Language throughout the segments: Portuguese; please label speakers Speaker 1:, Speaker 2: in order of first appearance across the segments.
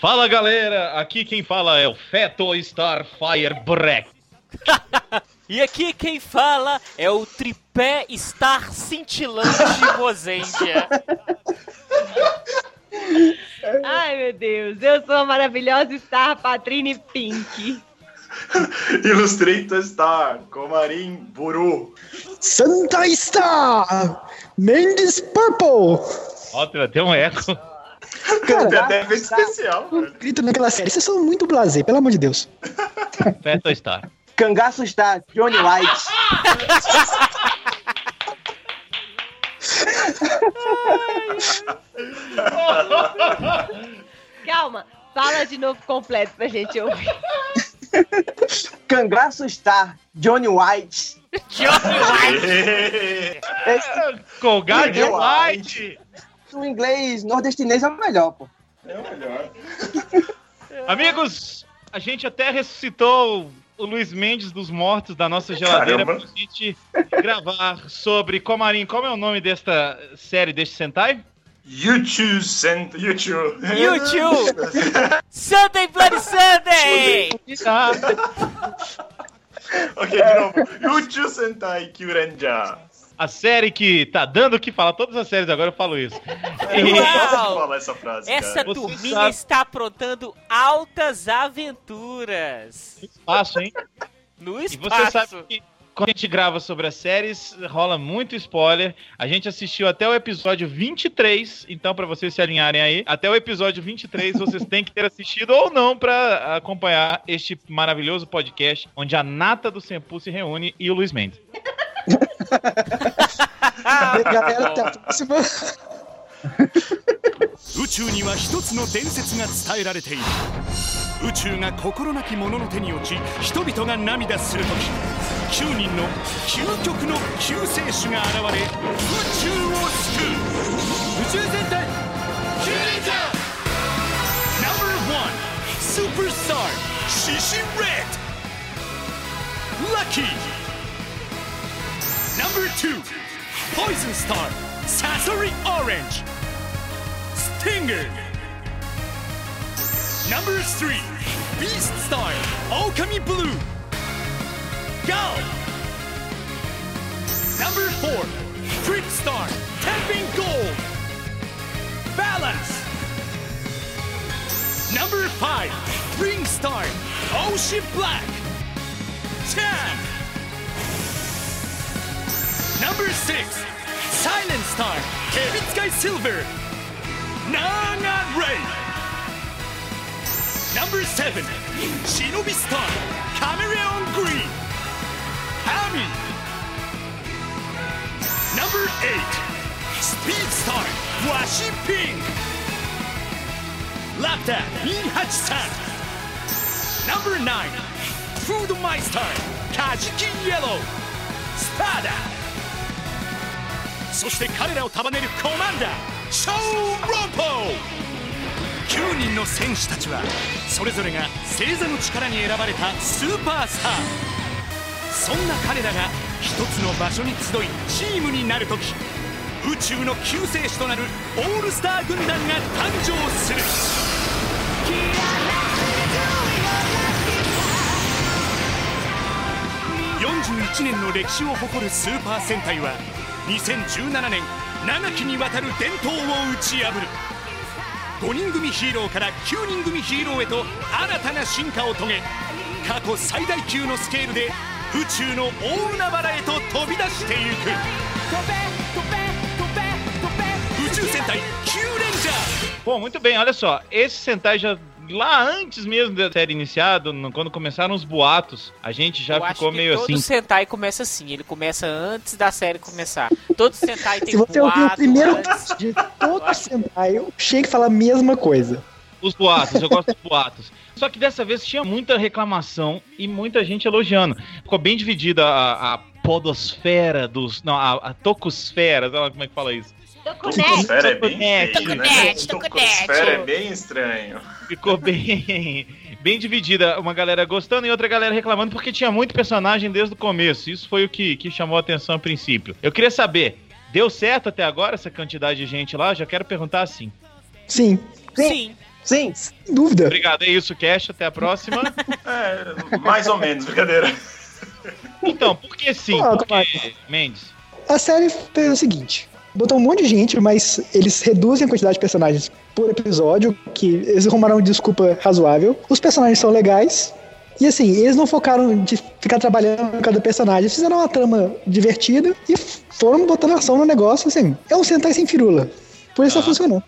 Speaker 1: Fala galera, aqui quem fala é o Feto Starfire Break.
Speaker 2: e aqui quem fala é o tripé Star Cintilante Rosendia.
Speaker 3: Ai meu Deus, eu sou a maravilhosa Star Patrine Pink.
Speaker 4: Illustrator Star, Comarim Buru.
Speaker 5: Santa Star, Mendes Purple.
Speaker 1: Ótimo, tem um eco.
Speaker 4: Cara, até efeito especial.
Speaker 5: Grito naquela série. Vocês são muito blasé, pelo amor de Deus.
Speaker 1: Feto Star.
Speaker 6: Cangaço Star, Johnny White.
Speaker 3: Calma, fala de novo completo pra gente ouvir.
Speaker 6: Cangaço Star, Johnny White.
Speaker 2: Johnny White!
Speaker 1: Colgate White!
Speaker 6: O inglês nordestinês é o melhor, pô.
Speaker 4: É o melhor.
Speaker 1: Amigos, a gente até ressuscitou o Luiz Mendes dos mortos da nossa geladeira
Speaker 4: Caramba.
Speaker 1: pra gente gravar sobre Comarim. Como é o nome desta série, deste Sentai?
Speaker 4: YouTube Cent... YouTube.
Speaker 2: YouTube! Sunday Bloody Sunday!
Speaker 4: ok, de novo. YouTube Sentai Kyurenja.
Speaker 1: A série que tá dando o que falar, todas as séries agora eu falo isso.
Speaker 4: Eu
Speaker 1: E-
Speaker 4: gosto de
Speaker 2: Uau!
Speaker 4: falar essa frase,
Speaker 2: Essa turminha
Speaker 1: sabe-
Speaker 2: está aprontando altas aventuras
Speaker 1: Espaço, hein?
Speaker 2: no
Speaker 1: E você
Speaker 2: espaço.
Speaker 1: sabe que quando a gente grava sobre as séries, rola muito spoiler. A gente assistiu até o episódio 23, então pra vocês se alinharem aí, até o episódio 23 vocês têm que ter assistido ou não pra acompanhar este maravilhoso podcast onde a nata do Sempu se reúne e o Luiz Mendes.
Speaker 5: Galera, até a próxima.
Speaker 7: 宇宙には一つの伝説が伝えられている。宇宙が心なき者の手に落ち人々が涙する時9人の究極の救世主が現れ宇宙を救う。宇宙戦隊キュレンジャー No.1 スーパースターシシレッドラッキー Number 2 Poison Star Sasori Orange Stinger Number 3 Beast Star Okami Blue Go! Number 4 Trick Star Tapping Gold Balance Number 5 Ring Star Ocean Black Champ. Number six, Silent Star, Kevin Silver. Naga Ray. Number seven, Shinobi Star, Chameleon Green. Ami. Number eight, Speed Star, Washi Pink. Laptop, Ihachi-san. Number nine, Food Meister, Kajiki Yellow. Spada. そして彼らを束ねるコマンダーショーロンポ9人の戦士たちはそれぞれが星座の力に選ばれたスーパースター。そんな彼らが一つの場所に集いチームになるとき宇宙の救世主となるオールスター軍団が誕生する。41年の歴史を誇るスーパー戦隊は2017年長きにわたる伝統を打ち破る5人組ヒーローから9人組ヒーローへと新たな進化を遂げ過去最大級のスケールで宇宙の大海原へと飛び出していく宇宙戦隊キューレンジャー
Speaker 1: Bom, muito bem, olha só. Esse Sentai já. Lá antes mesmo da série iniciada, quando começaram os boatos, a gente já
Speaker 2: Eu acho
Speaker 1: ficou
Speaker 2: que
Speaker 1: meio
Speaker 2: todo
Speaker 1: assim.
Speaker 2: Sentai começa assim, ele começa antes da série começar. Todo Sentai tem
Speaker 5: Se você ouvir o
Speaker 2: boato
Speaker 5: primeiro
Speaker 2: antes.
Speaker 5: de todo Sentai, o Shake fala a mesma coisa.
Speaker 1: Os boatos, eu gosto dos boatos. Só que dessa vez tinha muita reclamação e muita gente elogiando. Ficou bem dividida a, a podosfera dos. Não, a, a tocosfera, sei lá como é que fala isso.
Speaker 4: Tocosfera é bem
Speaker 1: Toconete.
Speaker 4: feio, né? Tocosfera é bem estranho.
Speaker 1: Ficou bem, bem dividida. Uma galera gostando e outra galera reclamando porque tinha muito personagem desde o começo. Isso foi o que, que chamou a atenção a princípio. Eu queria saber, deu certo até agora essa quantidade de gente lá? Já quero perguntar assim.
Speaker 5: Sim.
Speaker 2: Sim.
Speaker 6: Sim,
Speaker 5: Sem dúvida.
Speaker 1: Obrigado, é isso, Cash. Até a próxima.
Speaker 4: É, mais ou menos, brincadeira.
Speaker 1: Então, por que sim?
Speaker 5: Ah,
Speaker 1: Porque, Mendes,
Speaker 5: A série fez o seguinte: botou um monte de gente, mas eles reduzem a quantidade de personagens por episódio, que eles arrumaram uma desculpa razoável. Os personagens são legais. E assim, eles não focaram de ficar trabalhando cada personagem, eles fizeram uma trama divertida e foram botando ação no negócio, assim. É um Sentai sem firula. Por isso
Speaker 1: Ah.
Speaker 5: tá funcionando.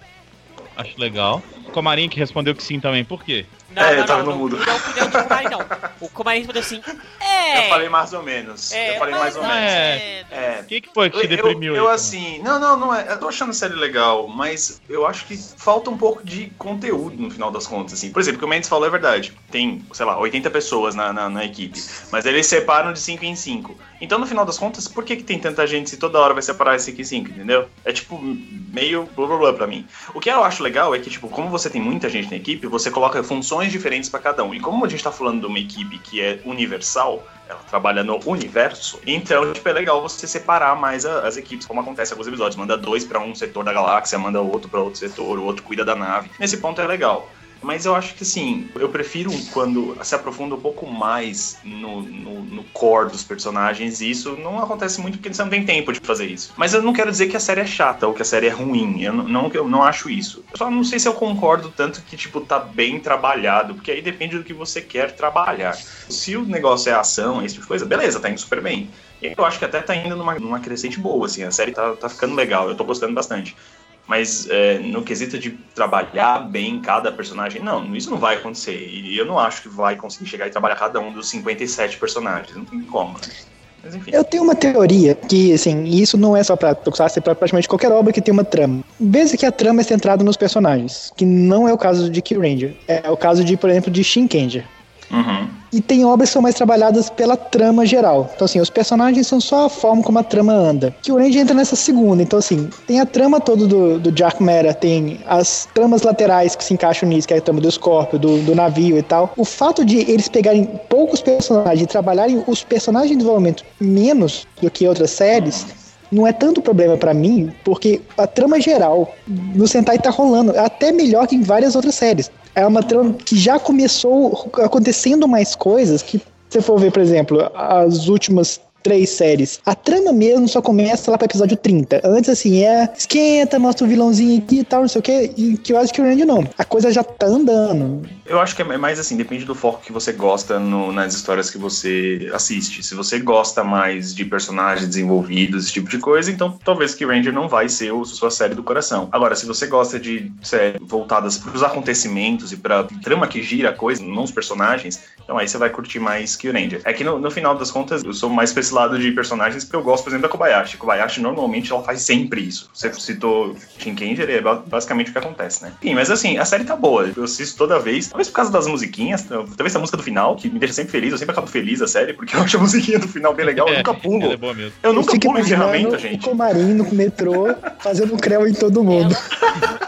Speaker 1: acho legal. Comarim que respondeu que sim também, por quê?
Speaker 2: Não,
Speaker 4: É,
Speaker 2: não,
Speaker 4: eu tava
Speaker 2: não,
Speaker 4: no
Speaker 2: não,
Speaker 4: mudo.
Speaker 2: não não de Comarim, não. O Comarim respondeu assim, é...
Speaker 4: Eu falei mais ou menos.
Speaker 2: é,
Speaker 4: eu falei mais ou menos.
Speaker 1: É.
Speaker 4: É.
Speaker 1: O que, que foi que te
Speaker 4: Eu,
Speaker 1: deprimiu
Speaker 4: eu
Speaker 1: aí?
Speaker 4: assim, não, não, não é. Eu tô achando a série legal, mas eu acho que falta um pouco de conteúdo no final das contas, assim. Por exemplo, o que o Mendes falou é verdade. Tem, sei lá, 80 pessoas na, na, na equipe, mas eles separam de 5 em 5. Então, no final das contas, por que, que tem tanta gente se toda hora vai separar de 5 em 5, entendeu? É tipo meio blá blá blá pra mim. O que eu acho legal é que, tipo, como você tem muita gente na equipe, você coloca funções diferentes pra cada um. E como a gente tá falando de uma equipe que é universal, ela trabalha no universo, então, tipo, é legal você separar mais a- as equipes, como acontece em alguns episódios. Manda dois pra um setor da galáxia, manda outro pra outro setor, o outro cuida da nave. Nesse ponto é legal. Mas eu acho que assim, eu prefiro quando se aprofunda um pouco mais no, no, no core dos personagens, e isso não acontece muito porque você não tem tempo de fazer isso. Mas eu não quero dizer que a série é chata ou que a série é ruim. Eu não, não, eu não acho isso. Eu só não sei se eu concordo tanto que, tipo, tá bem trabalhado, porque aí depende do que você quer trabalhar. Se o negócio é ação, esse tipo de coisa, beleza, tá indo super bem. Eu acho que até tá indo numa, numa crescente boa, assim, a série tá, tá ficando legal, eu tô gostando bastante. Mas é, no quesito de trabalhar bem cada personagem, não, isso não vai acontecer. E eu não acho que vai conseguir chegar e trabalhar cada um dos 57 personagens. Não tem como, né? Mas enfim.
Speaker 5: Eu tenho uma teoria que, assim, isso não é só pra Tokusatsu, é pra praticamente qualquer obra que tem uma trama. Veja que a trama é centrada nos personagens, que não é o caso de Key Ranger. É o caso de, por exemplo, de Shinkenger.
Speaker 4: Uhum.
Speaker 5: E tem obras que são mais trabalhadas pela trama geral. Então, assim, os personagens são só a forma como a trama anda. Que o Ranger entra nessa segunda. Então, assim, tem a trama toda do, do Jack Mera, tem as tramas laterais que se encaixam nisso, que é a trama do Scorpio, do, do navio e tal. O fato de eles pegarem poucos personagens e trabalharem os personagens de desenvolvimento menos do que outras séries. Não é tanto problema pra mim, porque a trama geral no Sentai tá rolando até melhor que em várias outras séries. É uma trama que já começou acontecendo mais coisas que, se for ver, por exemplo, as últimas três séries. A trama mesmo só começa lá pro episódio 30. Antes, assim, é esquenta, mostra o vilãozinho aqui e tal, não sei o que, e que eu acho que o Randy não. A coisa já tá andando.
Speaker 4: Eu acho que é mais assim, depende do foco que você gosta no- nas histórias que você assiste. Se você gosta mais de personagens desenvolvidos, esse tipo de coisa, então talvez que Ranger não vai ser o- sua série do coração. Agora, se você gosta de séries voltadas para os acontecimentos e pra trama que gira a coisa, não os personagens, então aí você vai curtir mais que Ranger. É que no, no final das contas, eu sou mais esse lado de personagens porque eu gosto, por exemplo, da Kobayashi. Kobayashi normalmente ela faz sempre isso. Você citou Shinkenger, é ba- basicamente o que acontece, né? Enfim, mas assim, a série tá boa. Eu assisto toda vez. Talvez por causa das musiquinhas, talvez a música do final, que me deixa sempre feliz. Eu sempre acabo feliz a série, porque eu acho a musiquinha do final bem legal. Eu nunca
Speaker 1: Ela
Speaker 4: pulo.
Speaker 1: é boa mesmo.
Speaker 4: Eu nunca
Speaker 5: fico
Speaker 4: pulo o encerramento,
Speaker 5: imaginando
Speaker 4: gente.
Speaker 5: O Comarim no metrô fazendo creu em todo mundo.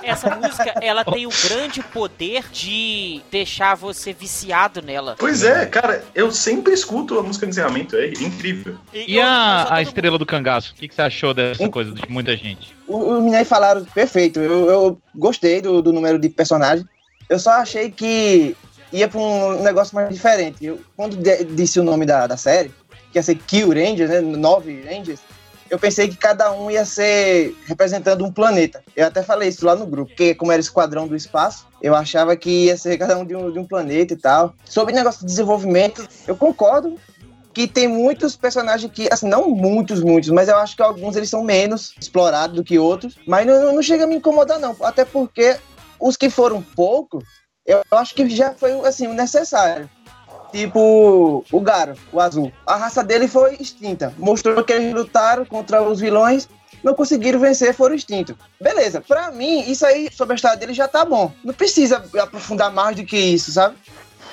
Speaker 2: Essa música, ela tem o grande poder de deixar você viciado nela.
Speaker 4: Pois é, cara, eu sempre escuto a música de encerramento, é incrível.
Speaker 1: E
Speaker 2: eu
Speaker 1: a, a estrela do cangaço? O que, que você achou dessa coisa de muita gente?
Speaker 6: O- Os meninos falaram perfeito. Eu, eu gostei do, do número de personagens. Eu só achei que ia pra um negócio mais diferente. Eu, quando de- disse o nome da, da série, que ia ser Kill Rangers, né? Nove Rangers, eu pensei que cada um ia ser representando um planeta. Eu até falei isso lá no grupo, porque como era esquadrão do espaço, eu achava que ia ser cada um de um, de um planeta e tal. Sobre negócio de desenvolvimento, eu concordo que tem muitos personagens que, assim, não muitos, muitos, mas eu acho que alguns eles são menos explorados do que outros, mas não, não chega a me incomodar não, até porque os que foram pouco, eu acho que já foi, assim, o necessário. Tipo, o Garo, o azul. A raça dele foi extinta. Mostrou que eles lutaram contra os vilões, não conseguiram vencer, foram extintos. Beleza, pra mim, isso aí sobre a história dele já tá bom. Não precisa aprofundar mais do que isso, sabe?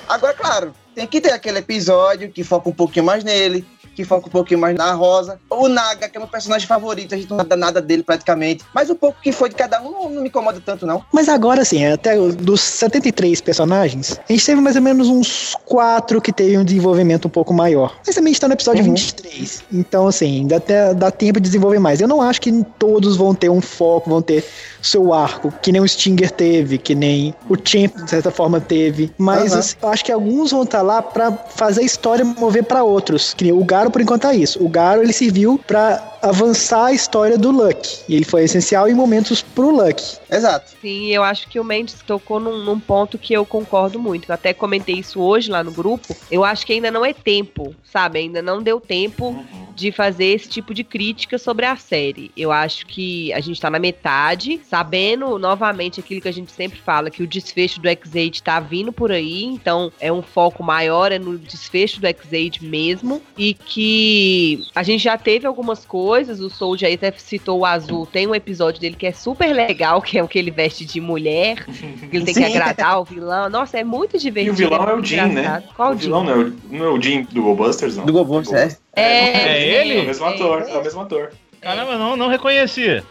Speaker 6: Agora, claro, tem que ter aquele episódio que foca um pouquinho mais nele, que foca um pouquinho mais na Rosa. O Naga, que é meu personagem favorito, a gente não sabe nada dele praticamente. Mas o pouco que foi de cada um não, não me incomoda tanto, não.
Speaker 5: Mas agora, assim, até o- dos 73 personagens, a gente teve mais ou menos uns quatro que teve um desenvolvimento um pouco maior. Mas também a gente tá no episódio
Speaker 6: Uhum.
Speaker 5: 23. Então, assim, dá, até, dá tempo de desenvolver mais. Eu não acho que todos vão ter um foco, vão ter seu arco, que nem o Stinger teve, que nem o Champ, de certa forma, teve. Mas
Speaker 6: Aham.
Speaker 5: assim, eu acho que alguns vão estar lá pra fazer a história mover pra outros. Que nem o Garo, por enquanto, é isso. O Garo, ele serviu pra avançar a história do Luck. E ele foi essencial em momentos pro Luck.
Speaker 6: Exato.
Speaker 3: Sim, eu acho que o Mendes tocou num, num ponto que eu concordo muito. Eu até comentei isso hoje lá no grupo. Eu acho que ainda não é tempo, sabe? Ainda não deu tempo de fazer esse tipo de crítica sobre a série. Eu acho que a gente tá na metade, sabendo novamente aquilo que a gente sempre fala, que o desfecho do X-Aid tá vindo por aí, então é um foco maior é no desfecho do X-Aid mesmo, e que a gente já teve algumas coisas, o Soul já até citou o Azul, tem um episódio dele que é super legal, que é o que ele veste de mulher, que ele tem que
Speaker 6: Sim.
Speaker 3: agradar o vilão. Nossa, é muito
Speaker 4: E
Speaker 3: divertido.
Speaker 4: o vilão é o
Speaker 3: muito
Speaker 4: Jim, né?
Speaker 3: Qual
Speaker 4: o vilão não é o, não é o Jim do GoBusters, não?
Speaker 6: Do GoBusters, é.
Speaker 3: É,
Speaker 1: É ele?
Speaker 4: É o mesmo ator, é o mesmo ator.
Speaker 1: Caramba, não, não reconheci.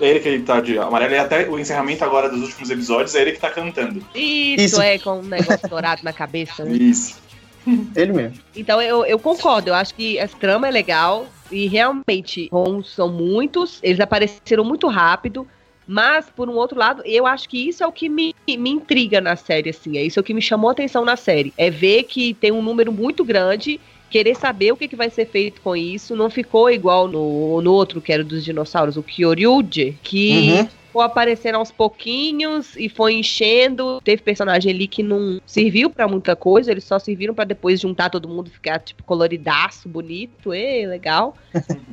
Speaker 4: É ele que ele tá de amarelo e até o encerramento agora dos últimos episódios é ele que tá cantando.
Speaker 3: Isso,
Speaker 6: Isso.
Speaker 3: é, com um negócio dourado na cabeça. né?
Speaker 4: Isso.
Speaker 6: Ele mesmo.
Speaker 3: Então eu, eu concordo, eu acho que essa trama é legal e realmente bons são muitos, eles apareceram muito rápido, mas por um outro lado, eu acho que isso é o que me, me intriga na série, assim, é isso que me chamou a atenção na série, é ver que tem um número muito grande, querer saber o que, que vai ser feito com isso, não ficou igual no, no outro, que era dos dinossauros, o Kyoryuji, que
Speaker 6: Uhum.
Speaker 3: foi aparecendo aos pouquinhos e foi enchendo. Teve personagem ali que não serviu pra muita coisa, eles só serviram pra depois juntar todo mundo e ficar tipo coloridaço, bonito, e legal.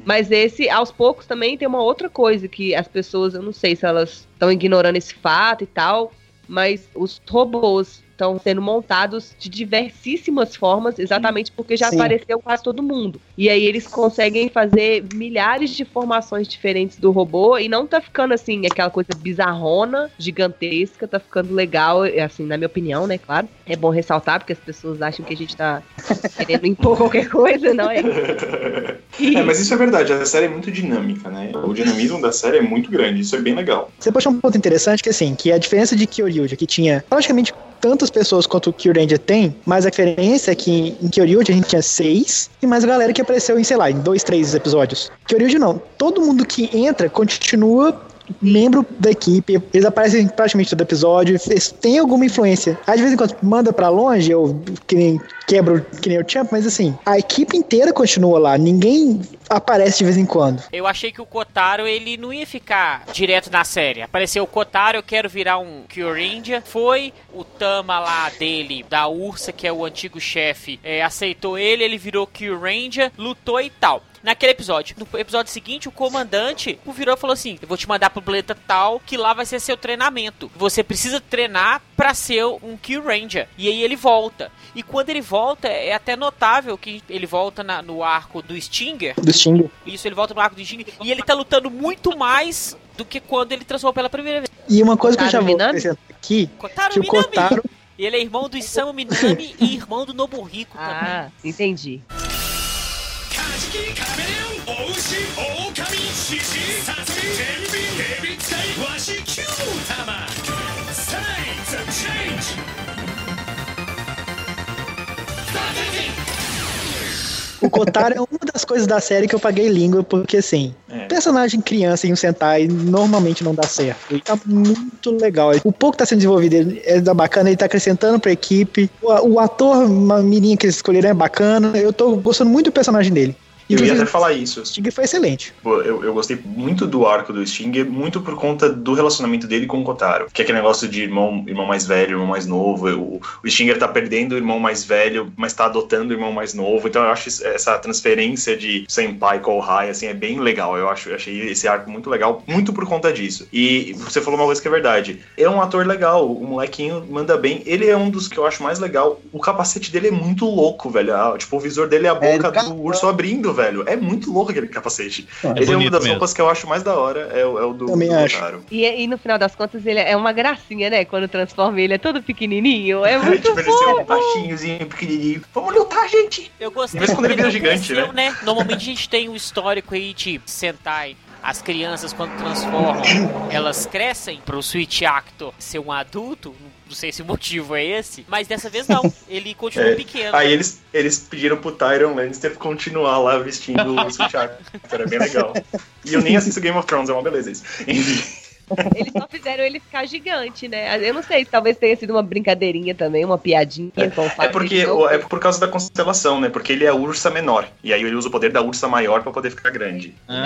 Speaker 3: Mas esse, aos poucos, também tem uma outra coisa que as pessoas, eu não sei se elas estão ignorando esse fato e tal, mas os robôs estão sendo montados de diversíssimas formas, exatamente porque já
Speaker 6: Sim.
Speaker 3: apareceu quase todo mundo. E aí eles conseguem fazer milhares de formações diferentes do robô e não tá ficando assim aquela coisa bizarrona, gigantesca, tá ficando legal, é, assim, na minha opinião, né, claro. É bom ressaltar porque as pessoas acham que a gente tá querendo impor qualquer coisa, não é? E-
Speaker 4: É, mas isso é verdade, a série é muito dinâmica, né? O dinamismo da série é muito grande, isso é bem legal.
Speaker 5: Você puxou um ponto interessante que assim, que a diferença de Kyoryuja, que tinha praticamente tantas pessoas quanto o Kyuranger tem, mas a diferença é que em Kyoryuja a gente tinha seis e mais galera que apareceu em, sei lá, em dois, três episódios. Kyoryuja não. Todo mundo que entra continua membro da equipe, eles aparecem praticamente todo episódio, eles têm alguma influência. Às vezes quando manda pra longe, ou que nem quebra, o- que nem o Champ, mas assim, a equipe inteira continua lá, ninguém aparece de vez em quando.
Speaker 2: Eu achei que o Kotaro ele não ia ficar direto na série. Apareceu o Kotaro, eu quero virar um Kyurinja. Foi o Tama lá dele, da Ursa, que é o antigo chefe, é, aceitou ele, ele virou Kyurinja, lutou e tal. Naquele episódio. No episódio seguinte, o comandante virou e falou assim: Eu vou te mandar pro planeta tal, que lá vai ser seu treinamento. Você precisa treinar pra ser um Kill Ranger. E aí ele volta. E quando ele volta, é até notável que ele volta na- no arco do Stinger.
Speaker 5: Do Sting.
Speaker 2: Isso, ele volta no arco do Stinger. E ele tá lutando muito mais do que quando ele transformou pela primeira vez.
Speaker 5: E uma coisa que eu já
Speaker 3: Kotaro
Speaker 5: vou acrescentar aqui,
Speaker 2: Kotaro
Speaker 5: que o
Speaker 2: Minami.
Speaker 5: Kotaro
Speaker 2: E ele é irmão do Isamu Minami e irmão do Nobuhiko também.
Speaker 3: Ah, entendi.
Speaker 5: O Kotaro é uma das coisas da série que eu paguei língua, porque assim,
Speaker 4: É.
Speaker 5: personagem criança em um Sentai normalmente não dá certo. E tá muito legal. O pouco que tá sendo desenvolvido ele é bacana, ele tá acrescentando pra equipe. O, o ator, uma menina que eles escolheram é bacana. Eu tô gostando muito do personagem dele.
Speaker 4: Eu ia até falar isso.
Speaker 5: o Sting foi excelente.
Speaker 4: Pô, Eu, eu gostei muito do arco do Stinger, muito por conta do relacionamento dele com o Kotaro. Que é aquele negócio de irmão, irmão mais velho, irmão mais novo. O, o Stinger tá perdendo o irmão mais velho, mas tá adotando o irmão mais novo. Então eu acho essa transferência de Senpai Kohai, assim, é bem legal. Eu, acho, eu achei esse arco muito legal, muito por conta disso. E você falou uma coisa que é verdade. É um ator legal, o molequinho manda bem. Ele é um dos que eu acho mais legal. O capacete dele é muito louco, velho. Ah, Tipo, o visor dele é a
Speaker 6: É,
Speaker 4: boca
Speaker 6: cara,
Speaker 4: do urso abrindo, velho. É muito louco aquele capacete.
Speaker 5: É
Speaker 4: Esse é uma das
Speaker 1: mesmo.
Speaker 4: roupas que eu acho mais da hora, é, o- é o do,
Speaker 5: Também
Speaker 4: do
Speaker 5: acho.
Speaker 3: E, e no final das contas, ele é uma gracinha, né? Quando transforma ele, é todo pequenininho. É muito
Speaker 4: tipo, ele ser um
Speaker 3: fofo.
Speaker 4: baixinhozinho, pequenininho. Vamos lutar, gente!
Speaker 2: Eu gostei.
Speaker 4: Mesmo quando ele vira gigante,
Speaker 2: cresceu, né? Normalmente a gente tem um histórico aí de Sentai. As crianças, quando transformam, elas crescem pro Switch Actor ser um adulto. Não sei se o motivo é esse. Mas dessa vez não. Ele continua
Speaker 4: É.
Speaker 2: pequeno.
Speaker 4: Aí eles, eles pediram pro Tyron Lannister continuar lá vestindo o Switch Actor. Era bem legal. E eu nem assisto Game of Thrones, é uma beleza isso. Enfim.
Speaker 3: Eles só fizeram ele ficar gigante, né? Eu não sei, talvez tenha sido uma brincadeirinha também, uma piadinha com o
Speaker 4: É
Speaker 3: fato
Speaker 4: porque é por causa da constelação, né? Porque ele é a ursa menor. E aí ele usa o poder da ursa maior pra poder ficar grande. É a,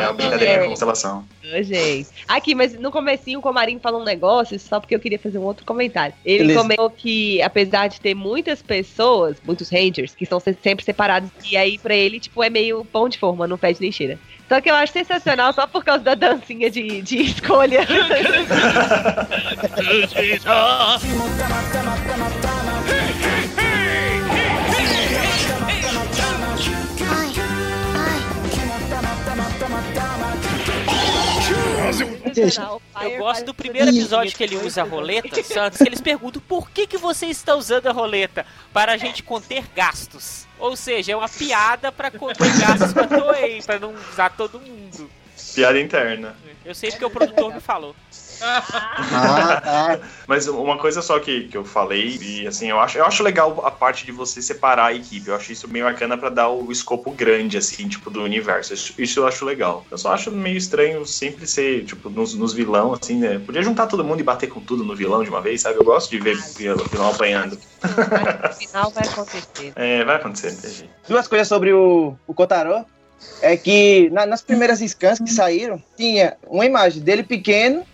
Speaker 4: é a
Speaker 1: Ah,
Speaker 4: brincadeirinha
Speaker 3: é.
Speaker 4: da constelação.
Speaker 3: Gente. Aqui, mas no comecinho o Comarinho falou um negócio, só porque eu queria fazer um outro comentário. Ele
Speaker 6: Beleza.
Speaker 3: comentou que, apesar de ter muitas pessoas, muitos rangers, que são se- sempre separados, e aí pra ele, tipo, é meio pão de forma, não fede nem cheira. Só que eu acho sensacional só por causa da dancinha de, de escolha.
Speaker 2: Eu gosto do primeiro episódio que ele usa a roleta, Santos, que eles perguntam por que, que você está usando a roleta? Para a gente conter gastos. Ou seja, é uma piada para conter gastos pra Toei, para não usar todo mundo.
Speaker 4: Piada interna.
Speaker 2: Eu sei porque o produtor me falou.
Speaker 6: Ah, tá.
Speaker 4: Mas uma coisa só que, que eu falei, e assim, eu acho, eu acho legal a parte de você separar a equipe. Eu acho isso meio bacana pra dar o escopo grande, assim, tipo, do universo. Isso, isso eu acho legal. Eu só acho meio estranho sempre ser, tipo, nos, nos vilão, assim, né? Podia juntar todo mundo e bater com tudo no vilão de uma vez, sabe? Eu gosto de ver vilão, vilão apanhando.
Speaker 3: No final vai acontecer.
Speaker 4: É, vai acontecer, jeito.
Speaker 6: Duas coisas sobre o, o Kotaro. É que na- nas primeiras scans que saíram, tinha uma imagem dele pequeno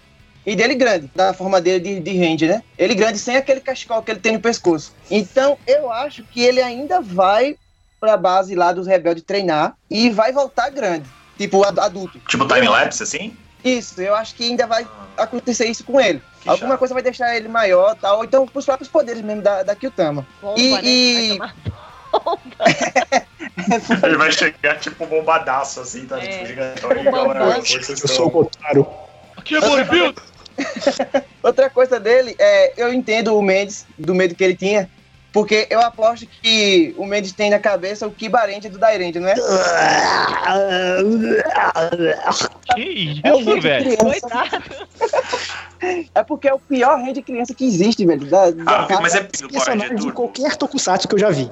Speaker 6: e dele grande, da forma dele de, de Ranger, né? Ele grande sem aquele cachecol que ele tem no pescoço. Então eu acho que ele ainda vai pra base lá dos rebeldes treinar e vai voltar grande, tipo ad- adulto.
Speaker 4: Tipo, time-lapse, assim?
Speaker 6: Isso, eu acho que ainda vai acontecer isso com ele.
Speaker 4: Que
Speaker 6: Alguma
Speaker 4: chato.
Speaker 6: coisa vai deixar ele maior, tal, ou então pros próprios poderes mesmo da, da Kyutama.
Speaker 3: Bomba,
Speaker 6: E-
Speaker 3: né?
Speaker 6: e-
Speaker 3: Vai
Speaker 4: Ele vai chegar, tipo, bombadaço, assim, tá?
Speaker 3: É.
Speaker 4: Tipo, gigantão,
Speaker 5: Eu sou o Kotaro.
Speaker 1: Aqui é bodybuilder.
Speaker 6: Outra coisa dele é, eu entendo o Mendes, do medo que ele tinha, porque eu aposto que o Mendes tem na cabeça o Kibarente do Dairente, não é?
Speaker 1: Que
Speaker 6: É
Speaker 1: isso,
Speaker 6: Range
Speaker 1: velho?
Speaker 3: Coitado.
Speaker 6: É porque é o pior Range criança que existe, velho. Da, da
Speaker 4: Ah, mas é do Power
Speaker 5: Personagem
Speaker 4: Ranger
Speaker 5: de
Speaker 4: Turbo.
Speaker 5: qualquer tokusatsu que eu já vi.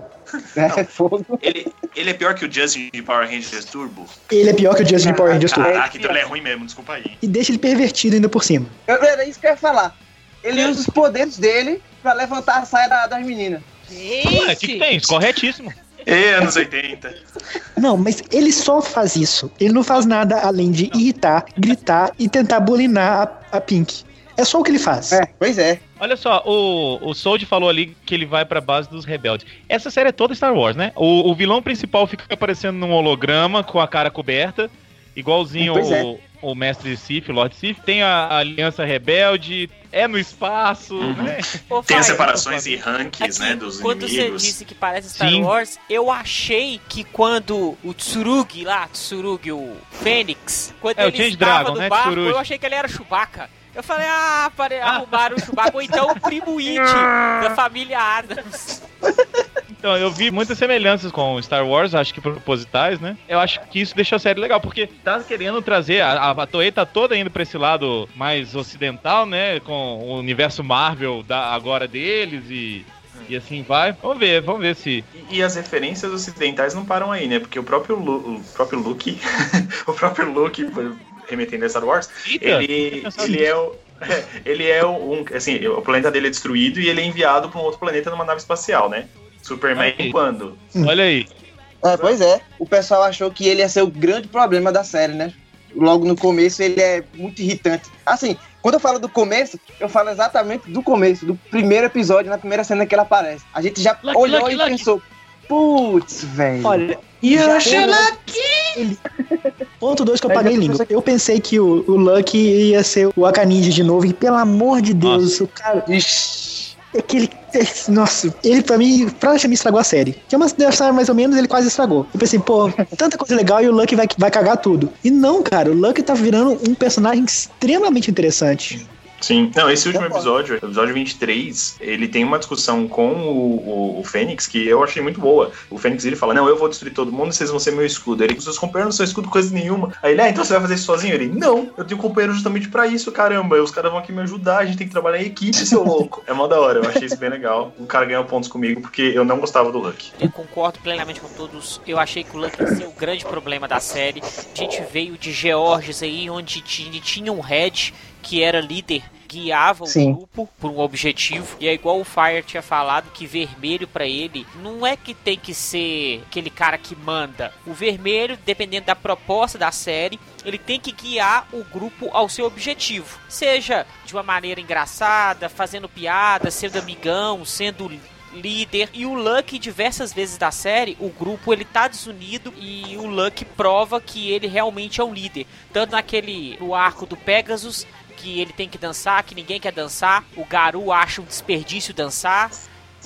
Speaker 6: é fogo.
Speaker 4: Ele, ele é pior que o Justin de Power Rangers Turbo?
Speaker 5: Ele é pior que o Justin de Power Rangers Turbo.
Speaker 4: Caraca, então ele é ruim mesmo, desculpa aí.
Speaker 5: E deixa ele pervertido ainda por cima.
Speaker 6: Era isso que eu ia falar. Ele usa os poderes dele pra levantar a saia da- das meninas.
Speaker 1: Ué, o que, que tem? Isso, corretíssimo.
Speaker 4: E anos 80.
Speaker 5: Não, mas ele só faz isso. Ele não faz nada além de irritar, gritar e tentar bulinar a, a Pink. É só o que ele faz.
Speaker 6: É, pois é.
Speaker 1: Olha só, o, o Sold falou ali que ele vai pra base dos rebeldes. Essa série é toda Star Wars, né? O, o vilão principal fica aparecendo num holograma com a cara coberta, igualzinho
Speaker 6: Pois é.
Speaker 1: o, o mestre Sif, o Lord Sif. Tem a, a Aliança Rebelde, é no espaço,
Speaker 4: Uhum.
Speaker 1: né?
Speaker 4: Tem as separações e rankings,
Speaker 2: Aqui,
Speaker 4: né, dos
Speaker 2: quando você
Speaker 4: inimigos.
Speaker 2: disse que parece Star
Speaker 1: Sim.
Speaker 2: Wars, eu achei que quando o Tsurugi lá, Tsurugi, o Fênix, quando
Speaker 1: É, o
Speaker 2: ele
Speaker 1: Change
Speaker 2: estava
Speaker 1: Dragon,
Speaker 2: no
Speaker 1: né,
Speaker 2: barco,
Speaker 1: Tsurugi.
Speaker 2: eu achei que ele era Chewbacca. Eu falei, ah, pare... arrumaram o Chewbacca, ou então o primo It da família Adams.
Speaker 1: Então, eu vi muitas semelhanças com Star Wars, acho que propositais, né? Eu acho que isso deixa a série legal, porque tá querendo trazer. A, a, Toei tá toda indo pra esse lado mais ocidental, né? Com o universo Marvel da, agora deles e. E assim vai. Vamos ver, vamos ver se.
Speaker 4: E, e as referências ocidentais não param aí, né? Porque o próprio, Lu, o próprio Luke, o próprio Luke, remetendo a Star Wars,
Speaker 1: Eita,
Speaker 4: ele,
Speaker 1: pensado
Speaker 4: ele é o. é, Ele é um. Assim, o planeta dele é destruído e ele é enviado para um outro planeta numa nave espacial, né? Superman
Speaker 1: Ok.
Speaker 4: quando?
Speaker 1: Olha aí.
Speaker 6: É, pois é. O pessoal achou que ele ia ser o grande problema da série, né? Logo no começo ele é muito irritante. Assim, quando eu falo do começo, eu falo exatamente do começo, do primeiro episódio, na primeira cena que ele aparece. A gente já
Speaker 1: Lucky,
Speaker 6: olhou
Speaker 1: Lucky,
Speaker 6: e
Speaker 1: Lucky.
Speaker 6: pensou, putz, velho.
Speaker 5: Olha,
Speaker 6: Já
Speaker 5: ponto 2 que eu paguei língua. Eu pensei que o, o Lucky ia ser o Akaninja de novo, e pelo amor de Deus, o cara.
Speaker 6: Ixi.
Speaker 5: é que ele. é- nossa, ele pra mim praticamente estragou a série. Que é uma série mais ou menos, ele quase estragou. Eu pensei, pô, tanta coisa legal e o Lucky vai, vai cagar tudo. E não, cara, o Lucky tá virando um personagem extremamente interessante.
Speaker 4: Sim. Não, esse último episódio, episódio 23, ele tem uma discussão com o, o, o Fênix que eu achei muito boa. O Fênix ele fala: Não, eu vou destruir todo mundo, vocês vão ser meu escudo. Ele, seus companheiros não são escudo coisa nenhuma. Aí ele, ah, então você vai fazer isso sozinho? Ele, não, eu tenho companheiro justamente pra isso, caramba. Os caras vão aqui me ajudar, a gente tem que trabalhar em equipe, seu louco. É mó da hora, eu achei isso bem legal. O cara ganhou pontos comigo porque eu não gostava do Luck.
Speaker 2: Eu concordo plenamente com todos. Eu achei que o Lucky ia ser o grande problema da série. A gente veio de Georges aí, onde ti- tinha um Red que era líder, guiava o
Speaker 6: Sim.
Speaker 2: grupo por um objetivo. E é igual o Fire tinha falado que vermelho pra ele não é que tem que ser aquele cara que manda. O vermelho, dependendo da proposta da série, ele tem que guiar o grupo ao seu objetivo. Seja de uma maneira engraçada, fazendo piada, sendo amigão, sendo líder e o Lucky diversas vezes da série o grupo ele tá desunido e o Lucky prova que ele realmente é um líder tanto naquele no arco do Pegasus que ele tem que dançar que ninguém quer dançar. O Garu acha um desperdício dançar.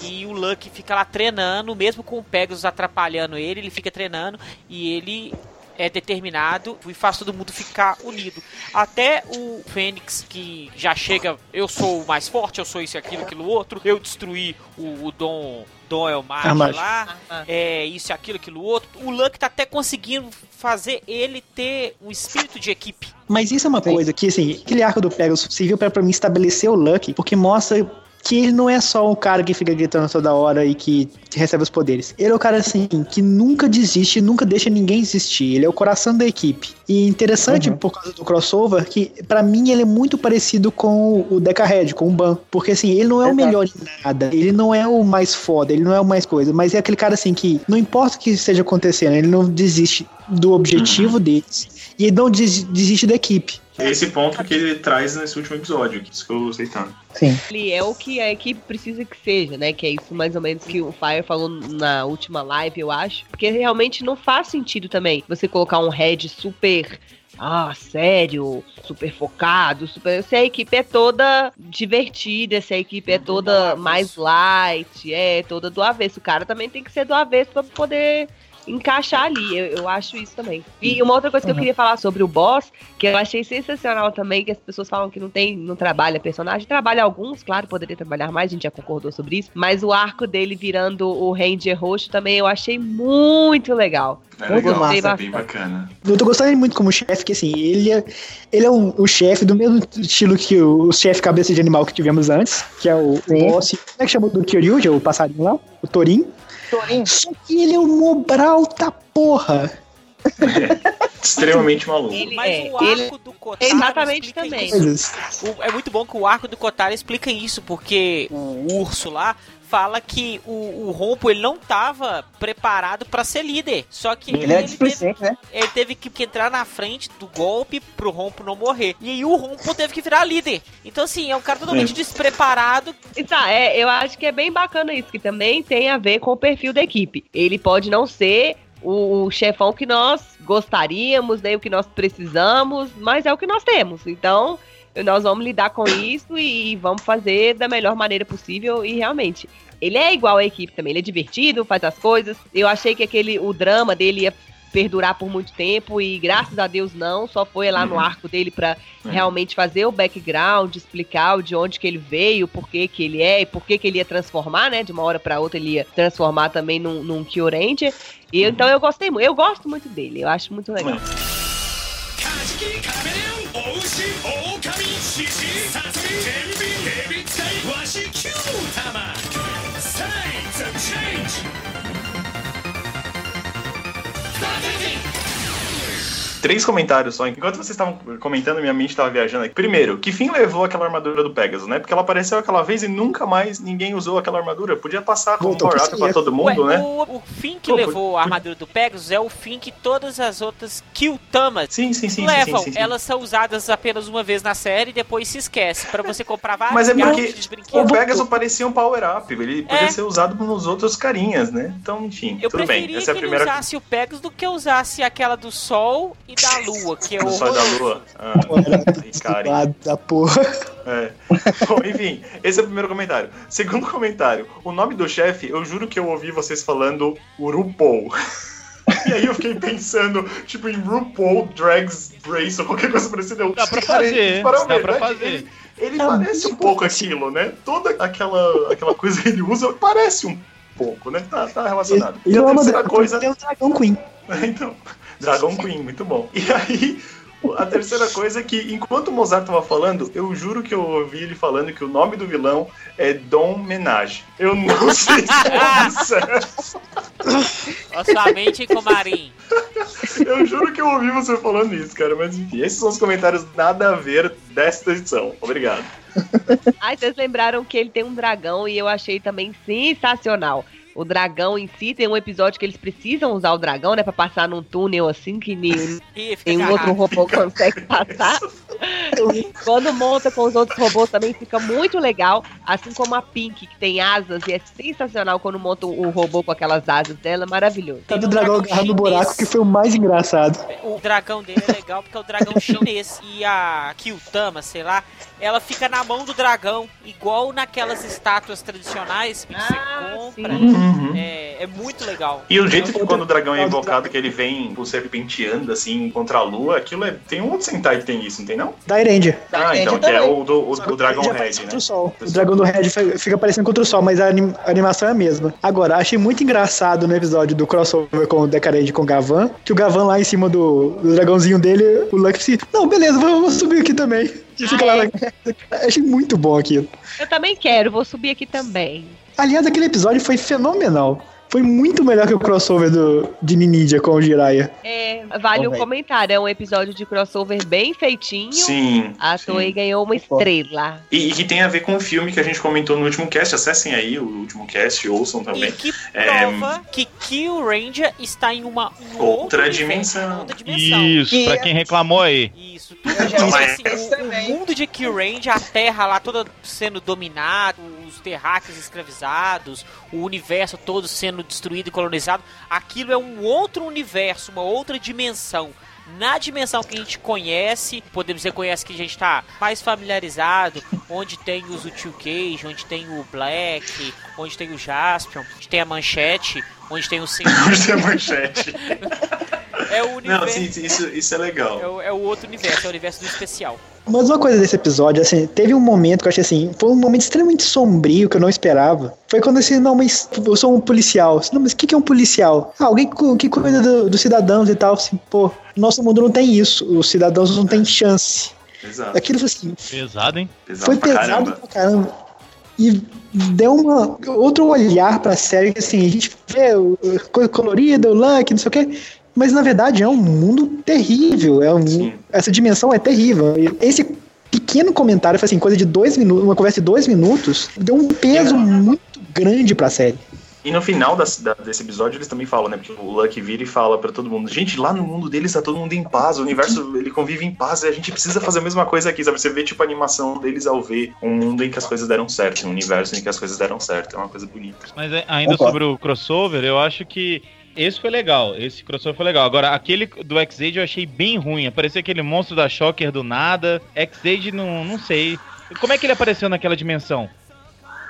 Speaker 2: E o Lucky fica lá treinando mesmo com o Pegasus atrapalhando ele ele fica treinando. E ele é determinado e faz todo mundo ficar unido. Até o Fênix, que já chega, eu sou o mais forte, eu sou isso, aquilo, aquilo, outro, eu destruí o, o Dom, Dom Elmar
Speaker 5: Elmar.
Speaker 2: lá, é isso, aquilo, aquilo, outro. O Luck tá até conseguindo fazer ele ter um espírito de equipe.
Speaker 5: Mas isso é uma
Speaker 6: Sim.
Speaker 5: coisa que, assim, aquele arco do Pegasus serviu pra mim estabelecer o Lucky, porque mostra que ele não é só um cara que fica gritando toda hora e que recebe os poderes. Ele é o cara, assim, que nunca desiste, nunca deixa ninguém desistir. Ele é o coração da equipe. E interessante,
Speaker 6: Uhum.
Speaker 5: por causa do crossover, que pra mim ele é muito parecido com o Deca Red, com o Ban. Porque, assim, ele não é o melhor em nada. Ele não é o mais foda, ele não é o mais coisa. Mas é aquele cara, assim, que não importa o que esteja acontecendo, ele não desiste do objetivo deles. E não des- desiste da equipe.
Speaker 4: Esse ponto que ele traz nesse último episódio, que isso que eu gostei tanto.
Speaker 6: Sim.
Speaker 3: Ele é o que a equipe precisa que seja, né? Que é isso mais ou menos que o Fire falou na última live, eu acho. Porque realmente não faz sentido também você colocar um head super. Ah, sério, super focado, super. Se a equipe é toda divertida, se a equipe é toda mais light, é toda do avesso. O cara também tem que ser do avesso pra poder encaixar ali. Eu, eu acho isso também. E uma outra coisa que eu queria falar sobre o boss, que eu achei sensacional também, que as pessoas falam que não tem, não trabalha personagem, trabalha alguns, claro, poderia trabalhar mais, a gente já concordou sobre isso, mas o arco dele virando o Ranger roxo também eu achei muito legal.
Speaker 4: É
Speaker 6: Muito
Speaker 4: legal,
Speaker 6: massa.
Speaker 4: é bem bacana.
Speaker 5: Eu tô gostando muito como chefe, que assim, ele é, ele é um, o chefe do mesmo estilo que o, o chefe cabeça de animal que tivemos antes, que é o, o boss. Como é que chama do Kyoryu, o passarinho lá? O Torin.
Speaker 6: Torinho.
Speaker 5: Só que ele é um Mobral da porra.
Speaker 4: Extremamente maluco.
Speaker 3: Ele
Speaker 2: Mas
Speaker 3: é,
Speaker 2: o arco
Speaker 3: ele
Speaker 2: do Kotaro
Speaker 3: exatamente
Speaker 2: explica
Speaker 3: também.
Speaker 2: O- é muito bom que o arco do Kotaro explica isso, porque o urso lá fala que o, o Rompo ele não tava preparado pra ser líder. Só que
Speaker 6: Ele é
Speaker 2: ele, teve,
Speaker 6: né?
Speaker 2: ele teve que, que entrar na frente do golpe pro Rompo não morrer. E aí o Rompo teve que virar líder. Então, assim, é um cara totalmente despreparado.
Speaker 3: E tá, é, eu acho que é bem bacana isso, que também tem a ver com o perfil da equipe. Ele pode não ser o, o chefão que nós gostaríamos, nem o que nós precisamos, mas é o que nós temos. Então, nós vamos lidar com isso e vamos fazer da melhor maneira possível. E realmente, ele é igual à equipe também. Ele é divertido, faz as coisas. Eu achei que aquele o drama dele ia perdurar por muito tempo e graças a Deus não, só foi lá no
Speaker 4: Uhum.
Speaker 3: arco dele pra
Speaker 4: Uhum.
Speaker 3: realmente fazer o background, explicar o de onde que ele veio, por que que ele é e por que que ele ia transformar, né? De uma hora pra outra ele ia transformar também num, num. E então eu gostei muito, eu gosto muito dele, eu acho muito legal.
Speaker 7: サツミテ
Speaker 4: Três comentários só. Enquanto vocês estavam comentando, minha mente estava viajando aqui. Primeiro, que fim levou aquela armadura do Pegasus, né? Porque ela apareceu aquela vez e nunca mais ninguém usou aquela armadura. Podia passar como up pra
Speaker 5: CF.
Speaker 4: todo mundo,
Speaker 2: Ué,
Speaker 4: né?
Speaker 2: o, o fim que
Speaker 4: Pô,
Speaker 2: levou
Speaker 4: por-
Speaker 2: a armadura do Pegasus é o fim que todas as outras Kyutamas
Speaker 4: Sim, sim, sim, sim,
Speaker 2: levam.
Speaker 4: sim, sim, sim.
Speaker 2: Elas são usadas apenas uma vez na série e depois se esquece. Pra você comprar vários
Speaker 4: Mas é porque O. Pegasus parecia um power up. Ele podia
Speaker 2: É.
Speaker 4: ser usado nos outros carinhas, né? Então, enfim,
Speaker 2: Eu
Speaker 4: tudo bem.
Speaker 2: preferia
Speaker 4: Essa é a
Speaker 2: que ele
Speaker 4: primeira.
Speaker 2: usasse o Pegasus do que usasse aquela do Sol e da Lua, que é o
Speaker 4: Sol da Lua. Ah,
Speaker 5: da porra.
Speaker 4: É. Bom, enfim, esse é o primeiro comentário. Segundo comentário, o nome do chefe, eu juro que eu ouvi vocês falando RuPaul. E aí eu fiquei pensando, tipo, em RuPaul Drags Race ou qualquer coisa parecida. Eu,
Speaker 1: Dá pra
Speaker 4: cara,
Speaker 1: fazer,
Speaker 4: para
Speaker 1: dá pra
Speaker 4: verdade,
Speaker 1: fazer.
Speaker 4: Ele, ele parece um
Speaker 5: muito
Speaker 4: pouco aquilo, né? Toda aquela, aquela coisa que ele usa parece um pouco, né? Tá, tá relacionado. E
Speaker 5: Ele
Speaker 4: a terceira coisa...
Speaker 5: Tem um Dragão Queen.
Speaker 4: Então, Dragon Queen, muito bom. E aí, a terceira coisa é que, enquanto o Mozart tava falando, eu juro que eu ouvi ele falando que o nome do vilão é Dom Menage. Eu não sei se é.
Speaker 2: Ó, sua mente, Comarim?
Speaker 4: Eu juro que eu ouvi você falando isso, cara. Mas enfim, esses são os comentários nada a ver desta edição. Obrigado.
Speaker 3: Ai, vocês lembraram que ele tem um dragão e eu achei também sensacional. O dragão em si tem um episódio que eles precisam usar o dragão, né? Pra passar num túnel assim que nem, nenhum outro robô consegue passar. Quando monta com os outros robôs também fica muito legal. Assim como a Pink, que tem asas e é sensacional quando monta o robô com aquelas asas dela, maravilhoso.
Speaker 5: Tá do dragão agarrado no
Speaker 2: chinês.
Speaker 5: buraco, que foi o mais engraçado.
Speaker 2: O dragão dele é legal porque é o dragão chinês. E a Kyutama, sei lá, ela fica na mão do dragão, igual naquelas estátuas tradicionais que você
Speaker 3: Ah,
Speaker 2: compra.
Speaker 3: sim.
Speaker 2: É, é muito legal.
Speaker 4: E o jeito que quando o dragão é invocado, que ele vem tipo, serpenteando assim contra a lua, aquilo é. Tem um outro Sentai que tem isso, não tem não?
Speaker 5: Da Ranger.
Speaker 4: Ah, então, que é o do, o, do Dragon Red, né?
Speaker 5: contra o sol. O dragão do Red fi- fica aparecendo contra o sol, mas a, anim- a animação é a mesma. Agora, achei muito engraçado no episódio do crossover com o Decadente com o Gavan, que o Gavan lá em cima do, do dragãozinho dele, o Lucky disse, não, beleza, vamos subir aqui também.
Speaker 3: Ah, é?
Speaker 5: Achei muito bom aquilo.
Speaker 3: Eu também quero, vou subir aqui também.
Speaker 5: Aliás, aquele episódio foi fenomenal. Foi muito melhor que o crossover do, de Ninja com o Jiraiya.
Speaker 3: É, vale
Speaker 6: Bom,
Speaker 3: um comentário, é um episódio de crossover bem feitinho.
Speaker 4: Sim.
Speaker 3: A
Speaker 4: sim.
Speaker 3: Toei ganhou uma estrela.
Speaker 4: E, e que tem a ver com o filme que a gente comentou no último cast. Acessem aí o último cast, ouçam
Speaker 2: E
Speaker 4: também.
Speaker 2: que
Speaker 4: É,
Speaker 2: prova que Kill Ranger está em uma um
Speaker 4: Outra
Speaker 2: outro
Speaker 4: dimensão.
Speaker 2: outra dimensão.
Speaker 1: Isso,
Speaker 6: Que
Speaker 1: pra
Speaker 6: é-
Speaker 1: quem reclamou aí.
Speaker 2: Isso, tudo assim, o, o mundo de Kill Ranger, a Terra lá toda sendo dominada, os terráqueos escravizados, o universo todo sendo destruído e colonizado, aquilo é um outro universo, uma outra dimensão. Na dimensão que a gente conhece, podemos dizer conhece que a gente tá mais familiarizado, onde tem os Util Cage, onde tem o Black, onde tem o Jaspion, onde tem a Manchete, onde tem o Senhor.
Speaker 4: Hoje tem a manchete.
Speaker 2: É o
Speaker 4: Não,
Speaker 2: universo.
Speaker 4: sim, sim, isso, isso é legal.
Speaker 2: É o, é o outro universo, é o universo do especial.
Speaker 5: Mas uma coisa desse episódio, assim, teve um momento que eu achei assim, foi um momento extremamente sombrio que eu não esperava. Foi quando assim, não, mas eu sou um policial. Não, mas o que que é um policial? Ah, alguém que, cuida do- dos cidadãos e tal. Assim, pô, nosso mundo não tem isso. Os cidadãos não têm chance.
Speaker 4: Exato.
Speaker 5: Aquilo foi assim,
Speaker 1: Pesado, hein?
Speaker 4: Pesado
Speaker 5: foi
Speaker 4: pra
Speaker 5: pesado
Speaker 4: caramba.
Speaker 5: pra caramba. E deu uma, outro olhar pra série, que assim, a gente vê coisa colorida, o Lucky, não sei o quê. Mas na verdade é um mundo terrível. É um, essa dimensão é terrível. Esse pequeno comentário, foi assim, coisa de dois minutos, uma conversa de dois minutos, deu um peso
Speaker 4: É.
Speaker 5: muito grande pra série.
Speaker 4: E no final das- da- desse episódio eles também falam, né? Porque o Lucky vira e fala pra todo mundo: gente, lá no mundo deles tá todo mundo em paz, o universo ele convive em paz e a gente precisa fazer a mesma coisa aqui, sabe? Você vê tipo a animação deles ao ver um mundo em que as coisas deram certo, um universo em que as coisas deram certo. É uma coisa bonita.
Speaker 1: Mas é, ainda
Speaker 6: Concordo.
Speaker 1: sobre o crossover, eu acho que esse foi legal. Esse crossover foi legal. Agora, aquele do X-Age eu achei bem ruim. Apareceu aquele monstro da Shocker do nada. X-Age, não, não sei. Como é que ele apareceu naquela dimensão?